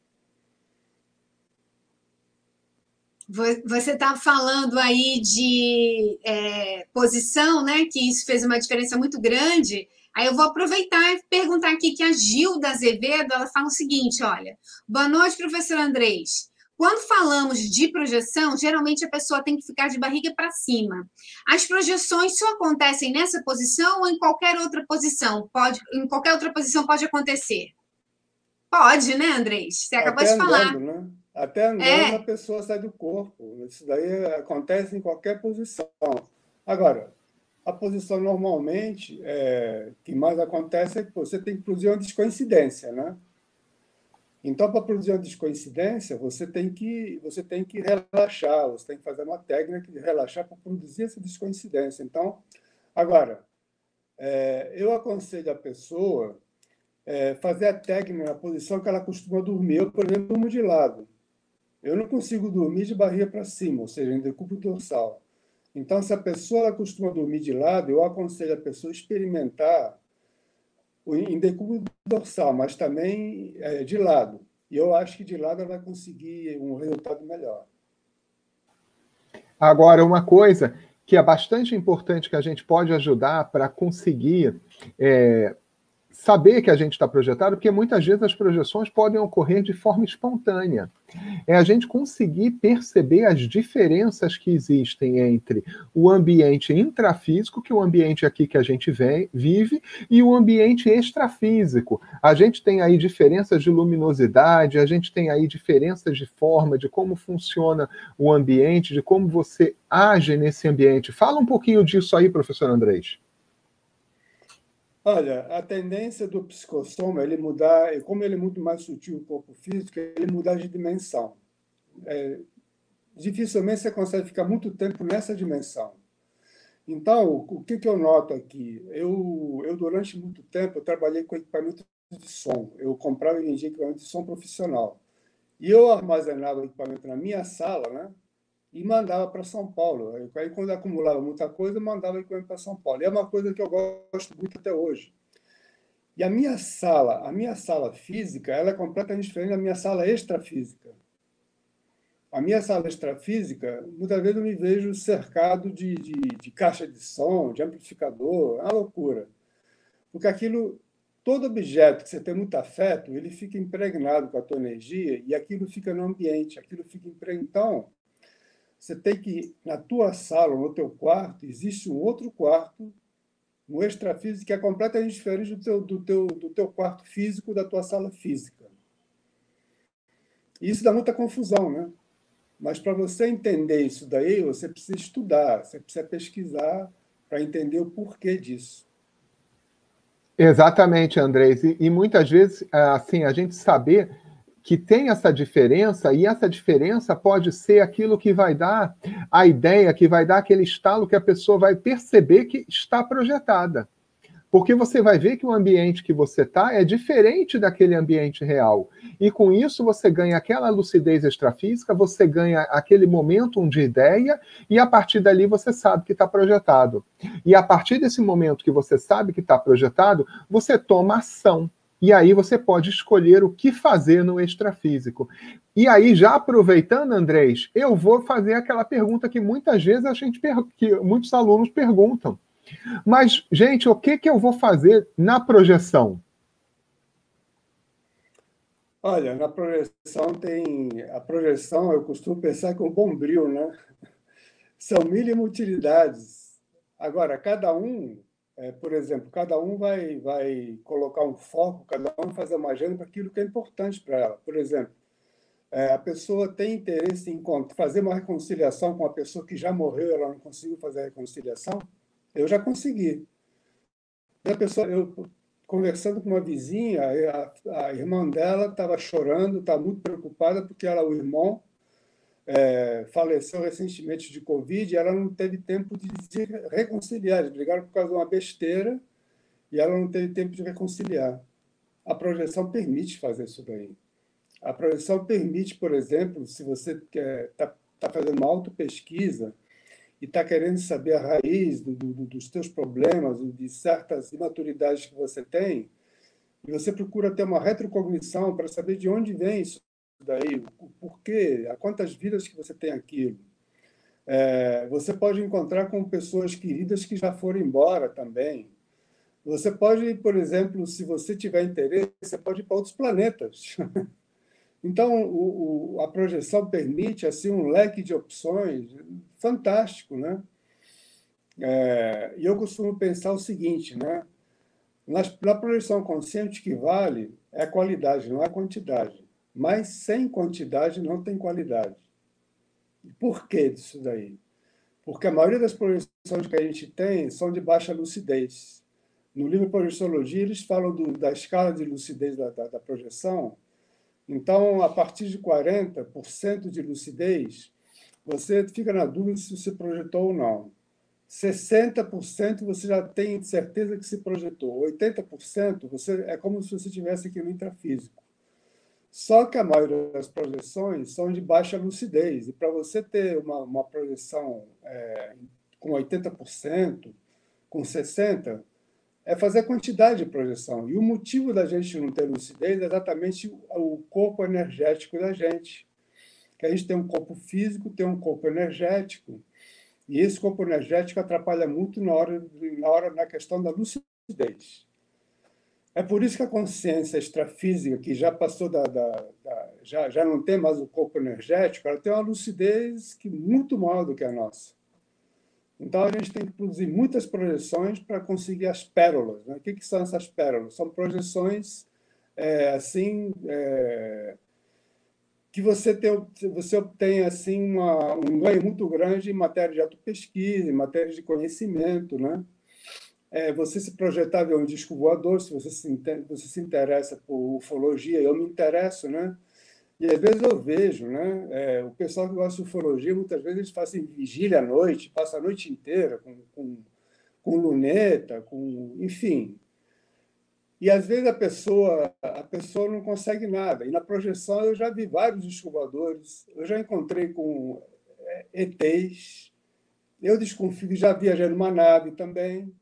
Você está falando aí de é, posição, né? Que isso fez uma diferença muito grande. Aí eu vou aproveitar e perguntar aqui que a Gilda Azevedo, ela fala o seguinte, olha, boa noite, professor Andrés. Quando falamos de projeção, geralmente a pessoa tem que ficar de barriga para cima. As projeções só acontecem nessa posição ou em qualquer outra posição? Pode, em qualquer outra posição pode acontecer? Pode, né, Andrés? Você acabou Até de falar. Andando, né? Até andando é. a pessoa sai do corpo. Isso daí acontece em qualquer posição. Agora, a posição normalmente é, que mais acontece é que você tem que produzir uma descoincidência, né? Então, para produzir uma descoincidência, você tem que você tem que relaxar, você tem que fazer uma técnica de relaxar para produzir essa descoincidência. Então, agora, é, eu aconselho a pessoa é, fazer a técnica na posição que ela costuma dormir. Eu, por exemplo, durmo de lado. Eu não consigo dormir de barriga para cima, ou seja, em decúbito dorsal. Então, se a pessoa ela costuma dormir de lado, eu aconselho a pessoa a experimentar o decúbito dorsal, mas também é, de lado. E eu acho que de lado ela vai conseguir um resultado melhor. Agora, uma coisa que é bastante importante que a gente pode ajudar para conseguir é, saber que a gente está projetado, porque muitas vezes as projeções podem ocorrer de forma espontânea. É a gente conseguir perceber as diferenças que existem entre o ambiente intrafísico, que é o ambiente aqui que a gente vem, vive, e o ambiente extrafísico. A gente tem aí diferenças de luminosidade, a gente tem aí diferenças de forma, de como funciona o ambiente, de como você age nesse ambiente. Fala um pouquinho disso aí, professor Andrés. Olha, a tendência do psicossoma ele mudar, como ele é muito mais sutil o corpo físico, ele mudar de dimensão. É, dificilmente você consegue ficar muito tempo nessa dimensão. Então, o que, que eu noto aqui? Eu, eu, durante muito tempo, trabalhei com equipamento de som. Eu comprava e vendia equipamento de som profissional. E eu armazenava o equipamento na minha sala, né? E mandava para São Paulo. Aí, quando acumulava muita coisa, mandava equipamento para São Paulo. E é uma coisa que eu gosto muito até hoje. E a minha sala, a minha sala física, ela é completamente diferente da minha sala extrafísica. A minha sala extrafísica, muitas vezes eu me vejo cercado de, de, de caixa de som, de amplificador, é uma loucura. Porque aquilo, todo objeto que você tem muito afeto, ele fica impregnado com a tua energia e aquilo fica no ambiente, aquilo fica impregnado. Então, você tem que, na tua sala, no teu quarto, existe um outro quarto, um extrafísico, que é completamente diferente do teu, do, teu, do teu quarto físico, da tua sala física. E isso dá muita confusão, né? Mas para você entender isso daí, você precisa estudar, você precisa pesquisar para entender o porquê disso. Exatamente, Andrés. E, e, muitas vezes, assim, a gente saber que tem essa diferença, e essa diferença pode ser aquilo que vai dar a ideia, que vai dar aquele estalo que a pessoa vai perceber que está projetada. Porque você vai ver que o ambiente que você está é diferente daquele ambiente real. E com isso você ganha aquela lucidez extrafísica, você ganha aquele momento de ideia, e a partir dali você sabe que está projetado. E a partir desse momento que você sabe que está projetado, você toma ação. E aí você pode escolher o que fazer no extrafísico. E aí, já aproveitando, Andrés, eu vou fazer aquela pergunta que muitas vezes a gente que muitos alunos perguntam. Mas, gente, o que, que eu vou fazer na projeção? Olha, na projeção tem. A projeção, eu costumo pensar com bombril, né? São mil utilidades. Agora, cada um é, por exemplo, cada um vai, vai colocar um foco, cada um fazer uma agenda para aquilo que é importante para ela. Por exemplo, é, a pessoa tem interesse em fazer uma reconciliação com a pessoa que já morreu, ela não conseguiu fazer a reconciliação. Eu já consegui. A pessoa, eu conversando com uma vizinha, a, a irmã dela estava chorando, estava muito preocupada porque ela, o irmão, é, faleceu recentemente de Covid e ela não teve tempo de se reconciliar. Eles brigaram por causa de uma besteira e ela não teve tempo de reconciliar. A projeção permite fazer isso daí. A projeção permite, por exemplo, se você está tá fazendo uma autopesquisa e está querendo saber a raiz do, do, dos teus problemas, de certas imaturidades que você tem, e você procura ter uma retrocognição para saber de onde vem isso daí, o porquê, a quantas vidas que você tem aquilo. É, você pode encontrar com pessoas queridas que já foram embora também. Você pode, por exemplo, se você tiver interesse, você pode ir para outros planetas. Então, o, o, a projeção permite assim um leque de opções fantástico, né? É, e eu costumo pensar o seguinte, né? Na, na projeção consciente, que vale é a qualidade, não é a quantidade. Mas sem quantidade não tem qualidade. Por que disso daí? Porque a maioria das projeções que a gente tem são de baixa lucidez. No livro Projeciologia, eles falam do, da escala de lucidez da, da, da projeção. Então, a partir de 40% de lucidez, você fica na dúvida se você projetou ou não. 60% você já tem certeza que se projetou. 80% você é como se você estivesse aqui no intrafísico. Só que a maioria das projeções são de baixa lucidez. E para você ter uma, uma projeção é, com 80%, com 60%, é fazer quantidade de projeção. E o motivo da gente não ter lucidez é exatamente o corpo energético da gente. Que a gente tem um corpo físico, tem um corpo energético. E esse corpo energético atrapalha muito na hora, na hora na questão da lucidez. É por isso que a consciência extrafísica, que já passou da, da, da, já, já não tem mais o corpo energético, ela tem uma lucidez que muito maior do que a nossa. Então a gente tem que produzir muitas projeções para conseguir as pérolas. Né? O que, que são essas pérolas? São projeções é, assim é, que você tem, você obtém assim uma, um ganho muito grande em matéria de autopesquisa, em matéria de conhecimento, né? É, você se projetar ver um disco voador, se você se, você se interessa por ufologia, eu me interesso, né? E às vezes eu vejo, né? É, o pessoal que gosta de ufologia, muitas vezes eles fazem vigília à noite, passam a noite inteira com, com, com luneta, com, enfim. E às vezes a pessoa, a pessoa não consegue nada. E na projeção eu já vi vários descobridores, eu já encontrei com é, ETs, eu desconfio, já viajei numa nave também.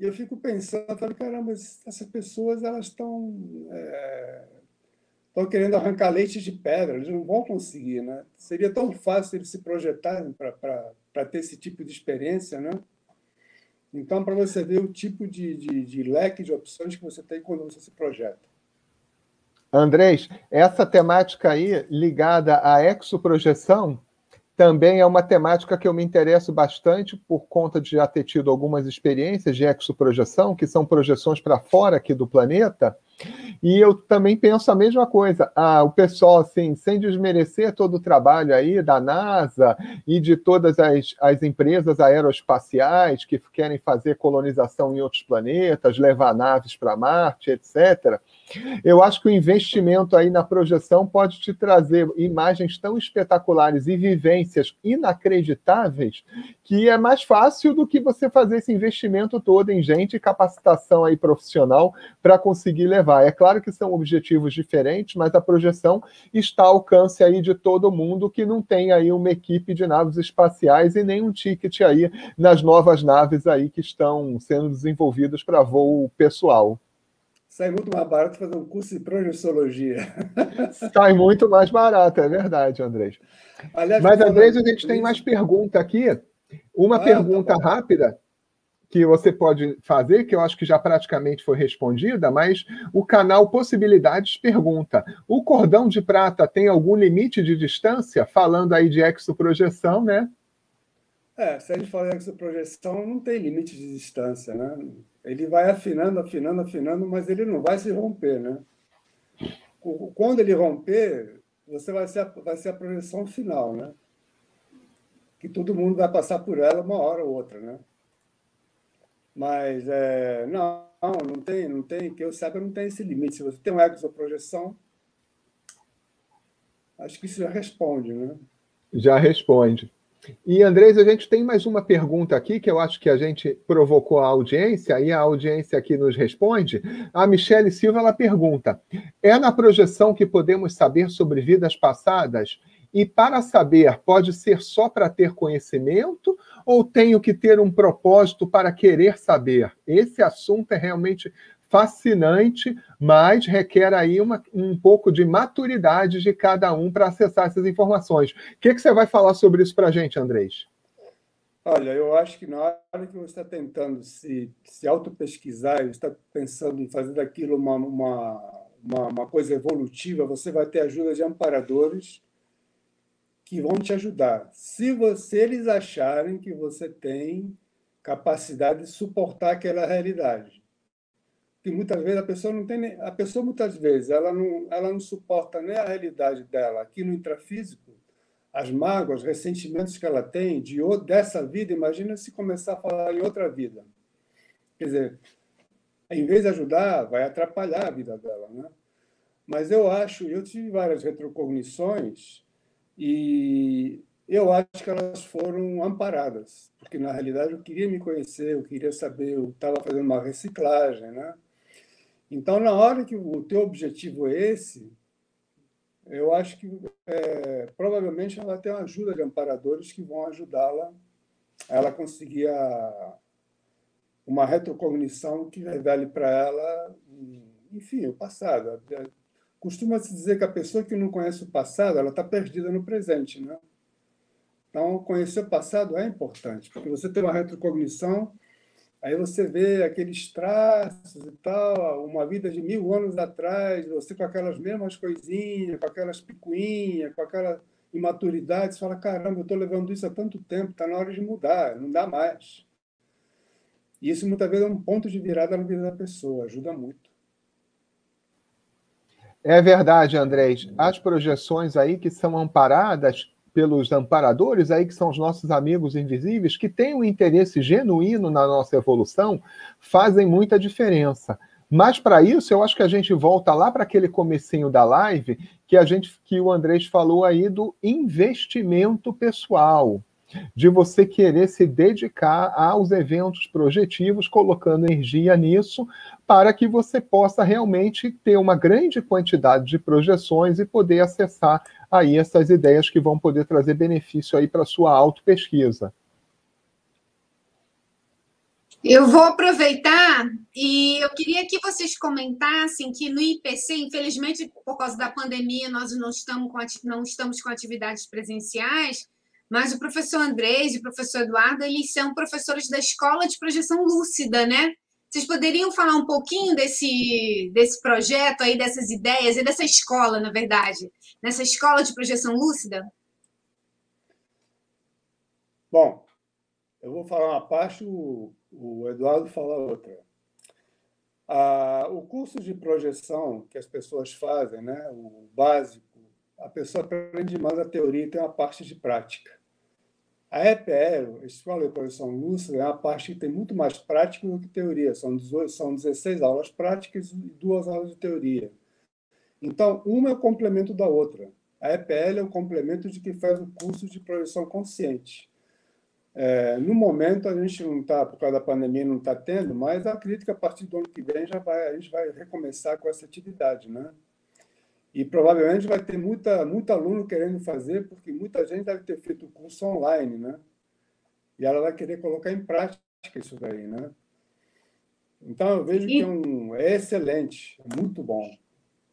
E eu fico pensando, falei, caramba, essas pessoas elas estão é, estão querendo arrancar leite de pedra, eles não vão conseguir, né? Seria tão fácil eles se projetarem para ter esse tipo de experiência, né? Então, para você ver o tipo de, de, de leque de opções que você tem quando você se projeta. Andrés, essa temática aí ligada à exoprojeção, também é uma temática que eu me interesso bastante por conta de já ter tido algumas experiências de exoprojeção, que são projeções para fora aqui do planeta. E eu também penso a mesma coisa. Ah, o pessoal, assim, sem desmerecer todo o trabalho aí da NASA e de todas as, as empresas aeroespaciais que querem fazer colonização em outros planetas, levar naves para Marte, etc. Eu acho que o investimento aí na projeção pode te trazer imagens tão espetaculares e vivências inacreditáveis que é mais fácil do que você fazer esse investimento todo em gente e capacitação aí profissional para conseguir levar. É claro que são objetivos diferentes, mas a projeção está ao alcance aí de todo mundo que não tem aí uma equipe de naves espaciais e nem um ticket aí nas novas naves aí que estão sendo desenvolvidas para voo pessoal. Sai muito mais barato fazer um curso de projeciologia. Sai muito mais barato, é verdade, Andrés. Aliás, Mas, Andrés, a gente tem mais pergunta aqui. Uma ah, tá pergunta tá rápida. que você pode fazer, que eu acho que já praticamente foi respondida, mas o canal Possibilidades pergunta: o cordão de prata tem algum limite de distância? Falando aí de exoprojeção, né? É, se a gente fala de exoprojeção, não tem limite de distância, né? Ele vai afinando, afinando, afinando, mas ele não vai se romper, né? Quando ele romper, você vai ser a, vai ser a projeção final, né? Que todo mundo vai passar por ela uma hora ou outra, né? Mas é, não, não tem, não tem, que eu saiba, não tem esse limite. Se você tem uma exoprojeção, acho que isso já responde, né? Já responde. E, Andrés, a gente tem mais uma pergunta aqui que eu acho que a gente provocou a audiência e a audiência aqui nos responde. A Michele Silva ela pergunta: é na projeção que podemos saber sobre vidas passadas? E para saber, pode ser só para ter conhecimento ou tenho que ter um propósito para querer saber? Esse assunto é realmente fascinante, mas requer aí uma, um pouco de maturidade de cada um para acessar essas informações. O que, que você vai falar sobre isso para a gente, Andrés? Olha, eu acho que na hora que você está tentando se, se auto-pesquisar, está pensando em fazer daquilo uma, uma, uma, uma coisa evolutiva, você vai ter ajuda de amparadores que vão te ajudar. Se você, eles acharem que você tem capacidade de suportar aquela realidade. Que muitas vezes a pessoa não tem, a pessoa muitas vezes ela não, ela não suporta nem a realidade dela aqui no intrafísico, as mágoas, os ressentimentos que ela tem de dessa vida. Imagina se começar a falar em outra vida. Quer dizer, em vez de ajudar, vai atrapalhar a vida dela, né? Mas eu acho, eu tive várias retrocognições e eu acho que elas foram amparadas, porque na realidade eu queria me conhecer, eu queria saber, eu estava fazendo uma reciclagem, né? Então, na hora que o teu objetivo é esse, eu acho que é, provavelmente ela ter uma ajuda de amparadores que vão ajudá-la a ela conseguir a, uma retrocognição que revele para ela, enfim, o passado. Costuma-se dizer que a pessoa que não conhece o passado, ela está perdida no presente, né? Então, conhecer o passado é importante, porque você tem uma retrocognição, aí você vê aqueles traços e tal, uma vida de mil anos atrás, você com aquelas mesmas coisinhas, com aquelas picuinhas, com aquela imaturidade, você fala, caramba, eu estou levando isso há tanto tempo, está na hora de mudar, não dá mais. E isso muitas vezes é um ponto de virada na vida da pessoa, ajuda muito. É verdade, Andrés. As projeções aí que são amparadas pelos amparadores aí que são os nossos amigos invisíveis que têm um interesse genuíno na nossa evolução, fazem muita diferença. Mas para isso, eu acho que a gente volta lá para aquele comecinho da live que a gente que o Andrés falou aí do investimento pessoal de você querer se dedicar aos eventos projetivos, colocando energia nisso, para que você possa realmente ter uma grande quantidade de projeções e poder acessar aí essas ideias que vão poder trazer benefício aí para a sua auto-pesquisa. Eu vou aproveitar e eu queria que vocês comentassem que no IPC, infelizmente, por causa da pandemia, nós não estamos com, não estamos com atividades presenciais, mas o professor Andrés e o professor Eduardo, eles são professores da Escola de Projeção Lúcida, né? Vocês poderiam falar um pouquinho desse, desse projeto aí, dessas ideias e dessa escola, na verdade, nessa escola de projeção lúcida? Bom, eu vou falar uma parte, o, o Eduardo fala outra. Ah, o curso de projeção que as pessoas fazem, né, o básico, a pessoa aprende mais a teoria e tem uma parte de prática. A EPE, Escola de Projeção Lúcida, é uma parte que tem muito mais prática do que teoria. São, 18, são 16 aulas práticas e duas aulas de teoria. Então, uma é o complemento da outra. A EPL é o complemento de quem faz o curso de projeção consciente. É, no momento, a gente não está, por causa da pandemia, não está tendo, mas acredito que a partir do ano que vem já vai, a gente vai recomeçar com essa atividade, né? E provavelmente vai ter muita, muito aluno querendo fazer, porque muita gente deve ter feito o curso online, né? E ela vai querer colocar em prática isso daí, né? Então, eu vejo e... que é, um, é excelente, é muito bom.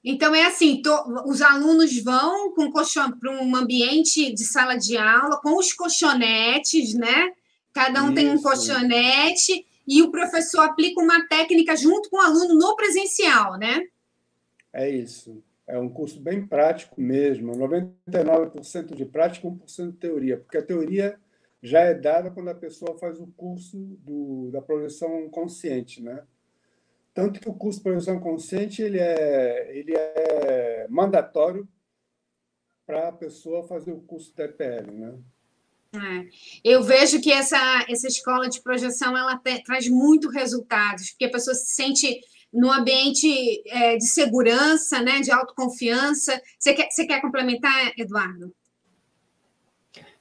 Então, é assim: to, os alunos vão para um ambiente de sala de aula com os colchonetes, né? Cada um isso. tem um colchonete e o professor aplica uma técnica junto com o aluno no presencial, né? É isso. É um curso bem prático mesmo, 99% de prática, 1% de teoria, porque a teoria já é dada quando a pessoa faz o curso do, da projeção consciente, né? Tanto que o curso de projeção consciente ele é, ele é mandatório para a pessoa fazer o curso da EPL, né? É. Eu vejo que essa, essa escola de projeção ela te, traz muito resultados, porque a pessoa se sente no ambiente é, de segurança, né, de autoconfiança. Você quer, você quer complementar, Eduardo?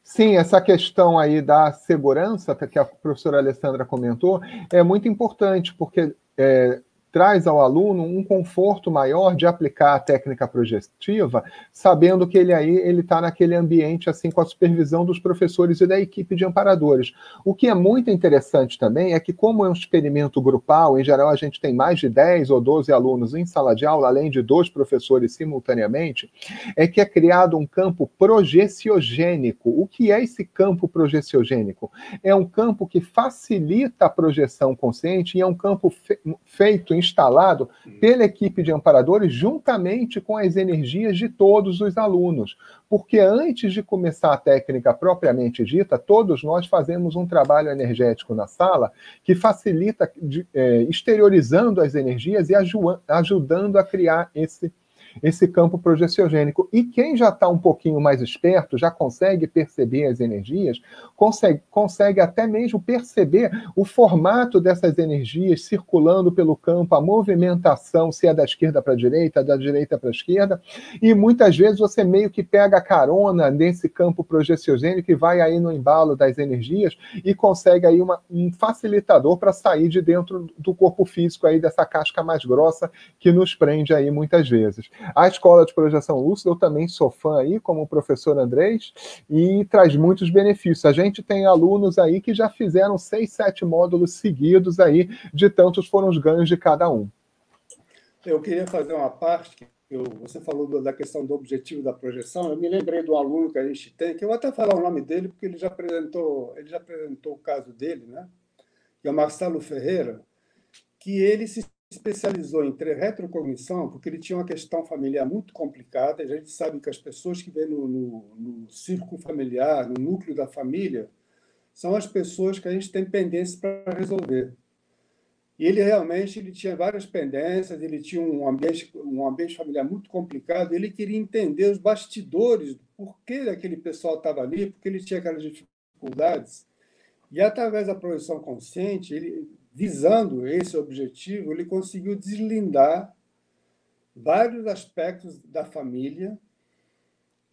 Sim, essa questão aí da segurança, que a professora Alessandra comentou, é muito importante, porque é, traz ao aluno um conforto maior de aplicar a técnica projetiva, sabendo que ele aí ele está naquele ambiente assim com a supervisão dos professores e da equipe de amparadores. O que é muito interessante também é que como é um experimento grupal, em geral a gente tem mais de 10 ou 12 alunos em sala de aula, além de dois professores simultaneamente, é que é criado um campo projeciogênico. O que é esse campo projeciogênico? É um campo que facilita a projeção consciente e é um campo fe feito em instalado pela equipe de amparadores juntamente com as energias de todos os alunos. Porque antes de começar a técnica propriamente dita, todos nós fazemos um trabalho energético na sala que facilita é, exteriorizando as energias e ajudando a criar esse esse campo projeciogênico. E quem já está um pouquinho mais esperto, já consegue perceber as energias, consegue, consegue até mesmo perceber o formato dessas energias circulando pelo campo, a movimentação, se é da esquerda para a direita, da direita para a esquerda, e muitas vezes você meio que pega carona nesse campo projeciogênico e vai aí no embalo das energias e consegue aí uma, um facilitador para sair de dentro do corpo físico aí dessa casca mais grossa que nos prende aí muitas vezes. A escola de projeção lúcida, eu também sou fã aí, como o professor Andrés, e traz muitos benefícios. A gente tem alunos aí que já fizeram seis, sete módulos seguidos aí, de tantos foram os ganhos de cada um. Eu queria fazer uma parte eu, você falou da questão do objetivo da projeção, eu me lembrei do aluno que a gente tem, que eu vou até falar o nome dele, porque ele já apresentou, ele já apresentou o caso dele, né? que é o Marcelo Ferreira, que ele se especializou em retrocognição porque ele tinha uma questão familiar muito complicada. A gente sabe que as pessoas que vêm no, no, no círculo familiar, no núcleo da família, são as pessoas que a gente tem pendências para resolver. E ele realmente ele tinha várias pendências, ele tinha um ambiente, um ambiente familiar muito complicado, ele queria entender os bastidores, do porquê aquele pessoal estava ali, porque ele tinha aquelas dificuldades. E através da projeção consciente, ele visando esse objetivo, ele conseguiu deslindar vários aspectos da família.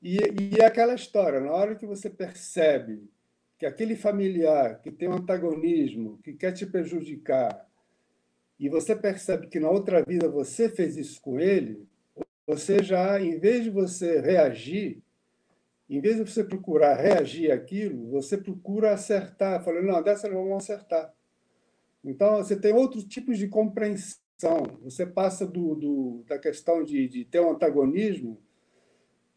E, e é aquela história, na hora que você percebe que aquele familiar que tem um antagonismo, que quer te prejudicar, e você percebe que na outra vida você fez isso com ele, você já, em vez de você reagir, em vez de você procurar reagir àquilo, você procura acertar, falando, não, dessa nós vamos acertar. Então, você tem outros tipos de compreensão. Você passa do, do da questão de, de ter um antagonismo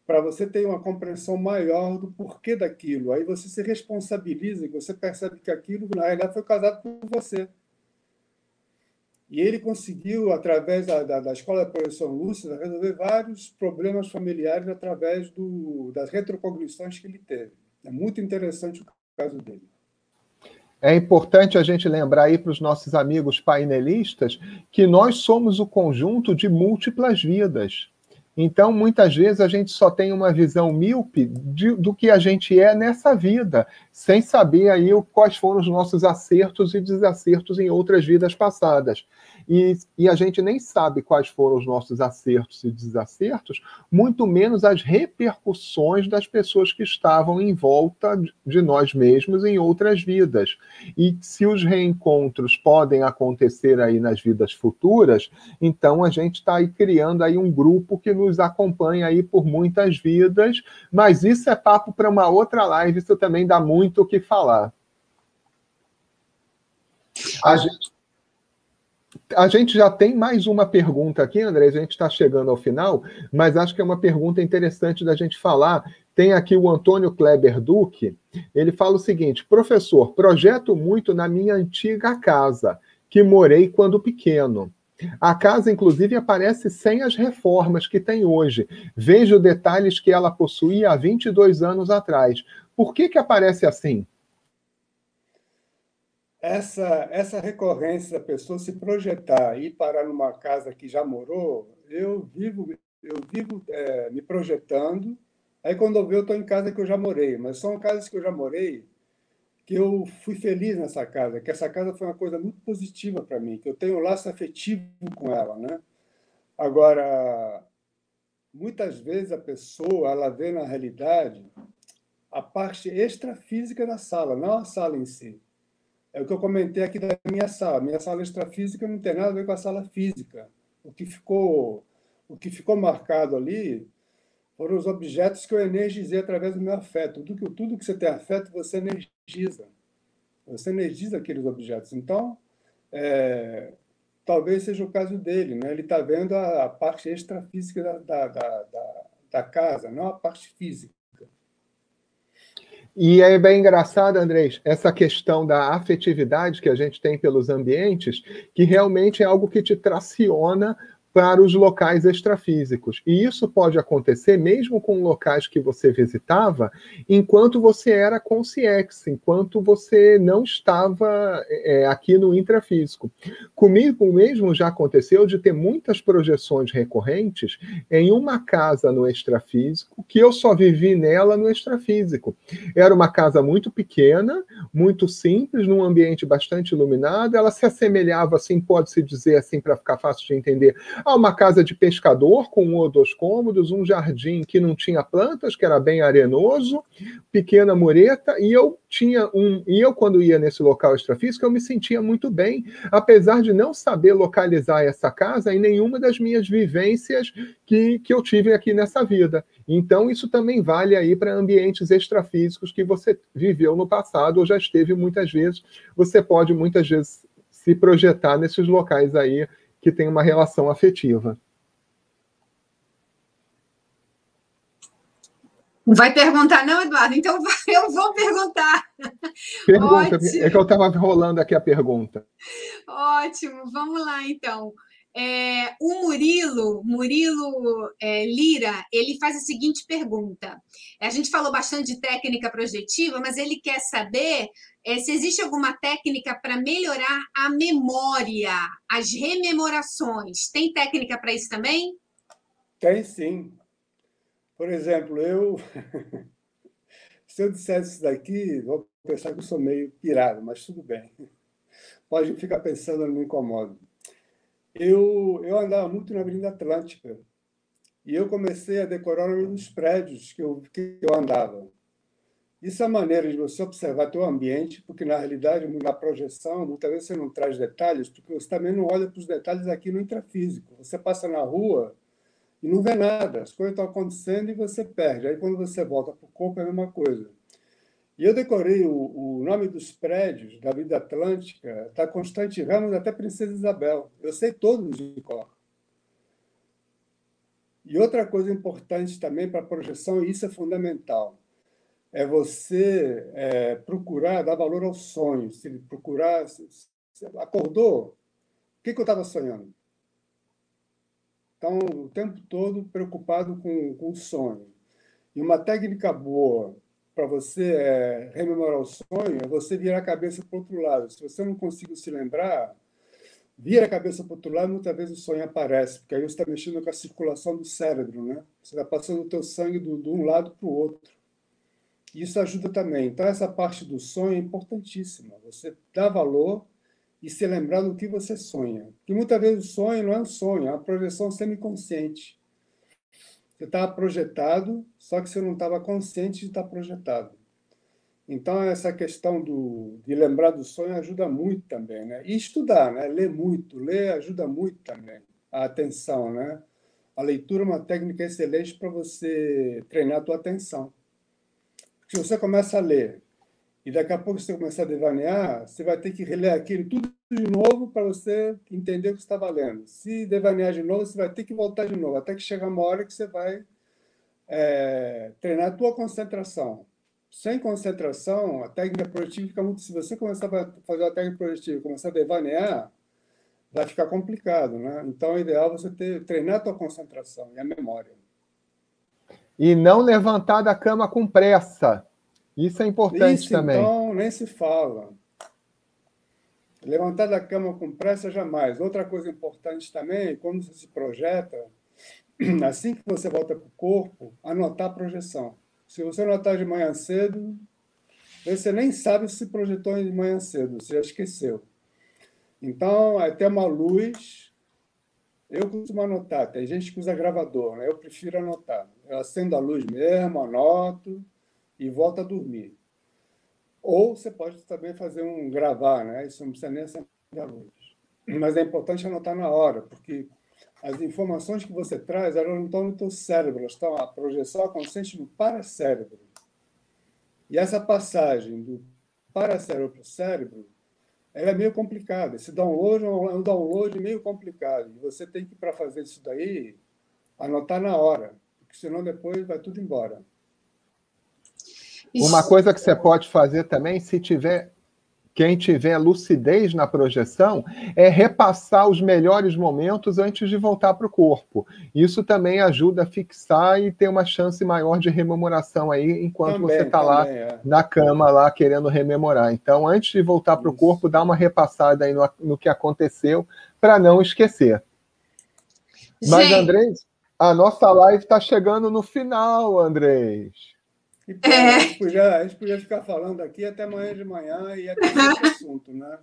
para você ter uma compreensão maior do porquê daquilo. Aí você se responsabiliza, você percebe que aquilo, na realidade, foi casado por você. E ele conseguiu, através da, da, da Escola de Projeção Lúcida, resolver vários problemas familiares através do, das retrocognições que ele teve. É muito interessante o caso dele. É importante a gente lembrar aí para os nossos amigos painelistas que nós somos o conjunto de múltiplas vidas. Então, muitas vezes, a gente só tem uma visão míope de, do que a gente é nessa vida, sem saber aí quais foram os nossos acertos e desacertos em outras vidas passadas e, e a gente nem sabe quais foram os nossos acertos e desacertos, muito menos as repercussões das pessoas que estavam em volta de nós mesmos em outras vidas. E se os reencontros podem acontecer aí nas vidas futuras, então a gente está aí criando aí um grupo que nos acompanha aí por muitas vidas, mas isso é papo para uma outra live, isso também dá muito o que falar. A gente, a gente já tem mais uma pergunta aqui, André. A gente está chegando ao final, mas acho que é uma pergunta interessante da gente falar, Tem aqui o Antônio Kleber Duque, ele fala o seguinte: professor, projeto muito na minha antiga casa, que morei quando pequeno. A casa, inclusive, aparece sem as reformas que tem hoje. Vejo detalhes que ela possuía há 22 anos atrás. Por que, que aparece assim? Essa, essa recorrência da pessoa se projetar e parar numa casa que já morou, eu vivo, eu vivo é, me projetando. Aí, quando eu vejo, eu estou em casa que eu já morei, mas são casas que eu já morei que eu fui feliz nessa casa, que essa casa foi uma coisa muito positiva para mim, que eu tenho um laço afetivo com ela, né? Agora, muitas vezes a pessoa ela vê na realidade a parte extrafísica da sala, não a sala em si. É o que eu comentei aqui da minha sala. Minha sala extrafísica não tem nada a ver com a sala física. O que ficou, o que ficou marcado ali foram os objetos que eu energizei através do meu afeto. Tudo que, tudo que você tem afeto, você energiza. Você energiza aqueles objetos. Então, é, talvez seja o caso dele. Né? Ele está vendo a, a, parte extrafísica da, da, da, da, casa, não a parte física. E é bem engraçado, Andrés, essa questão da afetividade que a gente tem pelos ambientes, que realmente é algo que te traciona para os locais extrafísicos. E isso pode acontecer mesmo com locais que você visitava enquanto você era consciex, enquanto você não estava é, aqui no intrafísico. Comigo mesmo já aconteceu de ter muitas projeções recorrentes em uma casa no extrafísico que eu só vivi nela no extrafísico. Era uma casa muito pequena, muito simples, num ambiente bastante iluminado, ela se assemelhava assim, pode-se dizer assim para ficar fácil de entender, uma casa de pescador com um ou dois cômodos, um jardim que não tinha plantas, que era bem arenoso, pequena mureta, e eu tinha um. E eu, quando ia nesse local extrafísico, eu me sentia muito bem, apesar de não saber localizar essa casa em nenhuma das minhas vivências que, que eu tive aqui nessa vida. Então, isso também vale aí para ambientes extrafísicos que você viveu no passado ou já esteve muitas vezes. Você pode muitas vezes se projetar nesses locais aí que tem uma relação afetiva. Vai perguntar, não, Eduardo? Então eu vou perguntar. Pergunta, Ótimo. é que eu estava rolando aqui a pergunta. Ótimo, vamos lá então. É, o Murilo, Murilo é, Lira, ele faz a seguinte pergunta. A gente falou bastante de técnica projetiva, mas ele quer saber é, se existe alguma técnica para melhorar a memória, as rememorações. Tem técnica para isso também? Tem sim. Por exemplo, eu. se eu dissesse isso daqui, vou pensar que eu sou meio pirado, mas tudo bem. Pode ficar pensando, não me incomodo. Eu, eu andava muito na Avenida Atlântica e eu comecei a decorar os prédios que eu, que eu andava. Isso é a maneira de você observar teu ambiente, porque na realidade, na projeção, muitas vezes você não traz detalhes, porque você também não olha para os detalhes aqui no intrafísico. Você passa na rua e não vê nada, as coisas estão acontecendo e você perde. Aí quando você volta para o corpo é a mesma coisa. E eu decorei o, o nome dos prédios da Vida Atlântica, da Constante Ramos até Princesa Isabel. Eu sei todos de cor. E outra coisa importante também para a projeção, e isso é fundamental, é você é, procurar dar valor aos sonhos. Se procurar, se, se acordou, o que, que eu estava sonhando? Então, o tempo todo preocupado com, com o sonho. E uma técnica boa para você é, rememorar o sonho é você virar a cabeça para o outro lado. Se você não conseguir se lembrar, vira a cabeça para o outro lado, muitas vezes o sonho aparece, porque aí você está mexendo com a circulação do cérebro, né? Você está passando o teu sangue de um lado para o outro. Isso ajuda também. Então, essa parte do sonho é importantíssima. Você dá valor e se lembrar do que você sonha. Porque muitas vezes o sonho não é um sonho, é uma projeção semiconsciente. Você estava projetado, só que você não estava consciente de estar projetado. Então, essa questão do, de lembrar do sonho ajuda muito também. Né? E estudar, né? ler muito. Ler ajuda muito também. A atenção. Né? A leitura é uma técnica excelente para você treinar a tua atenção. Se você começa a ler e daqui a pouco você começar a devanear, você vai ter que reler aquilo tudo de novo para você entender o que está valendo. Se devanear de novo, você vai ter que voltar de novo, até que chegar uma hora que você vai é, treinar a tua concentração. Sem concentração, a técnica projetiva fica muito. Se você começar a fazer a técnica projetiva e começar a devanear, vai ficar complicado, né? Então, é ideal você ter, treinar a tua concentração e a memória. E não levantar da cama com pressa. Isso é importante Isso, também. Então, nem se fala. Levantar da cama com pressa jamais. Outra coisa importante também, quando você se projeta, assim que você volta para o corpo, anotar a projeção. Se você anotar de manhã cedo, você nem sabe se projetou de manhã cedo, você já esqueceu. Então, até uma luz, eu costumo anotar. Tem gente que usa gravador, né? eu prefiro anotar. Eu acendo a luz mesmo, anoto e volto a dormir. Ou você pode também fazer um gravar, né? isso não precisa nem acender a luz. Mas é importante anotar na hora, porque as informações que você traz, elas não estão no teu cérebro, elas estão a projeção consciente no paracérebro. E essa passagem do paracérebro para o cérebro ela é meio complicada. Esse download é um download meio complicado. E você tem que, para fazer isso daí, anotar na hora, porque senão depois vai tudo embora. Uma coisa que você pode fazer também, se tiver quem tiver lucidez na projeção, é repassar os melhores momentos antes de voltar para o corpo. Isso também ajuda a fixar e ter uma chance maior de rememoração aí, enquanto também, você está lá é. na cama, lá querendo rememorar. Então, antes de voltar para o corpo, dá uma repassada aí no, no que aconteceu, para não esquecer. Gente. Mas, Andrés, a nossa live está chegando no final, Andrés. E pô, é. a, gente podia, a gente podia ficar falando aqui até amanhã de manhã e até esse assunto, né?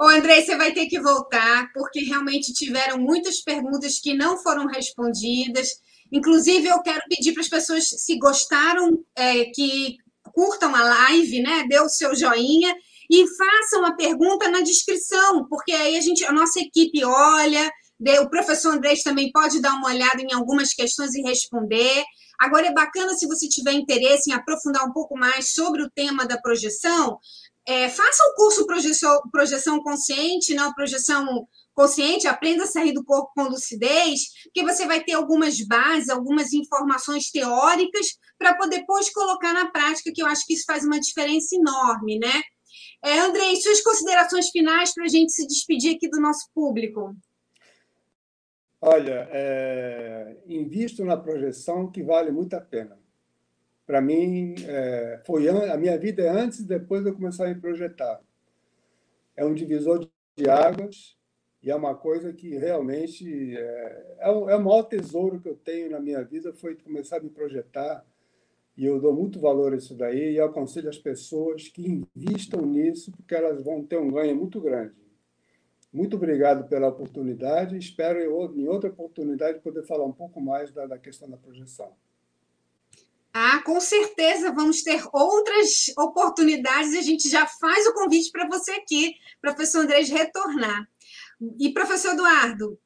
Ô, André, você vai ter que voltar, porque realmente tiveram muitas perguntas que não foram respondidas. Inclusive, eu quero pedir para as pessoas, se gostaram, é, que curtam a live, né? Dê o seu joinha e façam a pergunta na descrição, porque aí a gente, a nossa equipe olha, o professor Andrés também pode dar uma olhada em algumas questões e responder. Agora, é bacana se você tiver interesse em aprofundar um pouco mais sobre o tema da projeção, é, faça o curso projeção, projeção Consciente, não Projeção Consciente, aprenda a sair do corpo com lucidez, que você vai ter algumas bases, algumas informações teóricas para poder depois colocar na prática, que eu acho que isso faz uma diferença enorme, né? É, Andrei, suas considerações finais para a gente se despedir aqui do nosso público. Olha, é, invisto na projeção que vale muito a pena. Para mim, é, foi a minha vida é antes e depois de eu começar a me projetar. É um divisor de águas e é uma coisa que realmente é, é, o, é o maior tesouro que eu tenho na minha vida foi começar a me projetar e eu dou muito valor a isso daí e aconselho as pessoas que invistam nisso porque elas vão ter um ganho muito grande. Muito obrigado pela oportunidade. Espero, em outra oportunidade, poder falar um pouco mais da, da questão da projeção. Ah, com certeza vamos ter outras oportunidades. A gente já faz o convite para você aqui, professor Andrés, retornar. E professor Eduardo?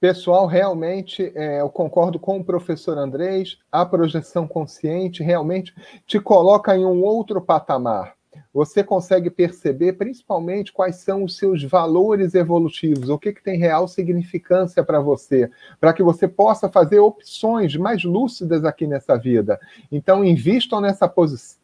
Pessoal, realmente é, eu concordo com o professor Andrés. A projeção consciente realmente te coloca em um outro patamar você consegue perceber principalmente quais são os seus valores evolutivos, o que, que tem real significância para você, para que você possa fazer opções mais lúcidas aqui nessa vida. Então, invistam nessa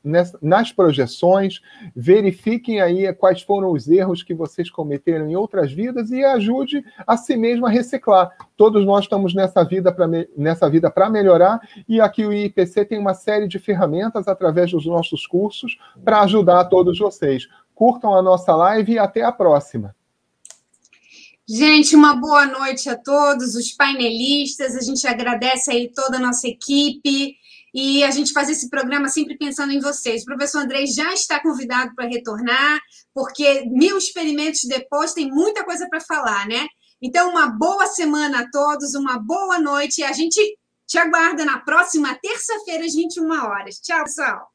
nessa, nas projeções, verifiquem aí quais foram os erros que vocês cometeram em outras vidas e ajude a si mesmo a reciclar. Todos nós estamos nessa vida para nessa vida para melhorar e aqui o IPC tem uma série de ferramentas através dos nossos cursos para ajudar todos todos vocês. Curtam a nossa live e até a próxima. Gente, uma boa noite a todos os painelistas. A gente agradece aí toda a nossa equipe e a gente faz esse programa sempre pensando em vocês. O professor André já está convidado para retornar, porque mil experimentos depois tem muita coisa para falar, né? Então, uma boa semana a todos, uma boa noite a gente te aguarda na próxima terça-feira às 21 horas. Tchau, pessoal.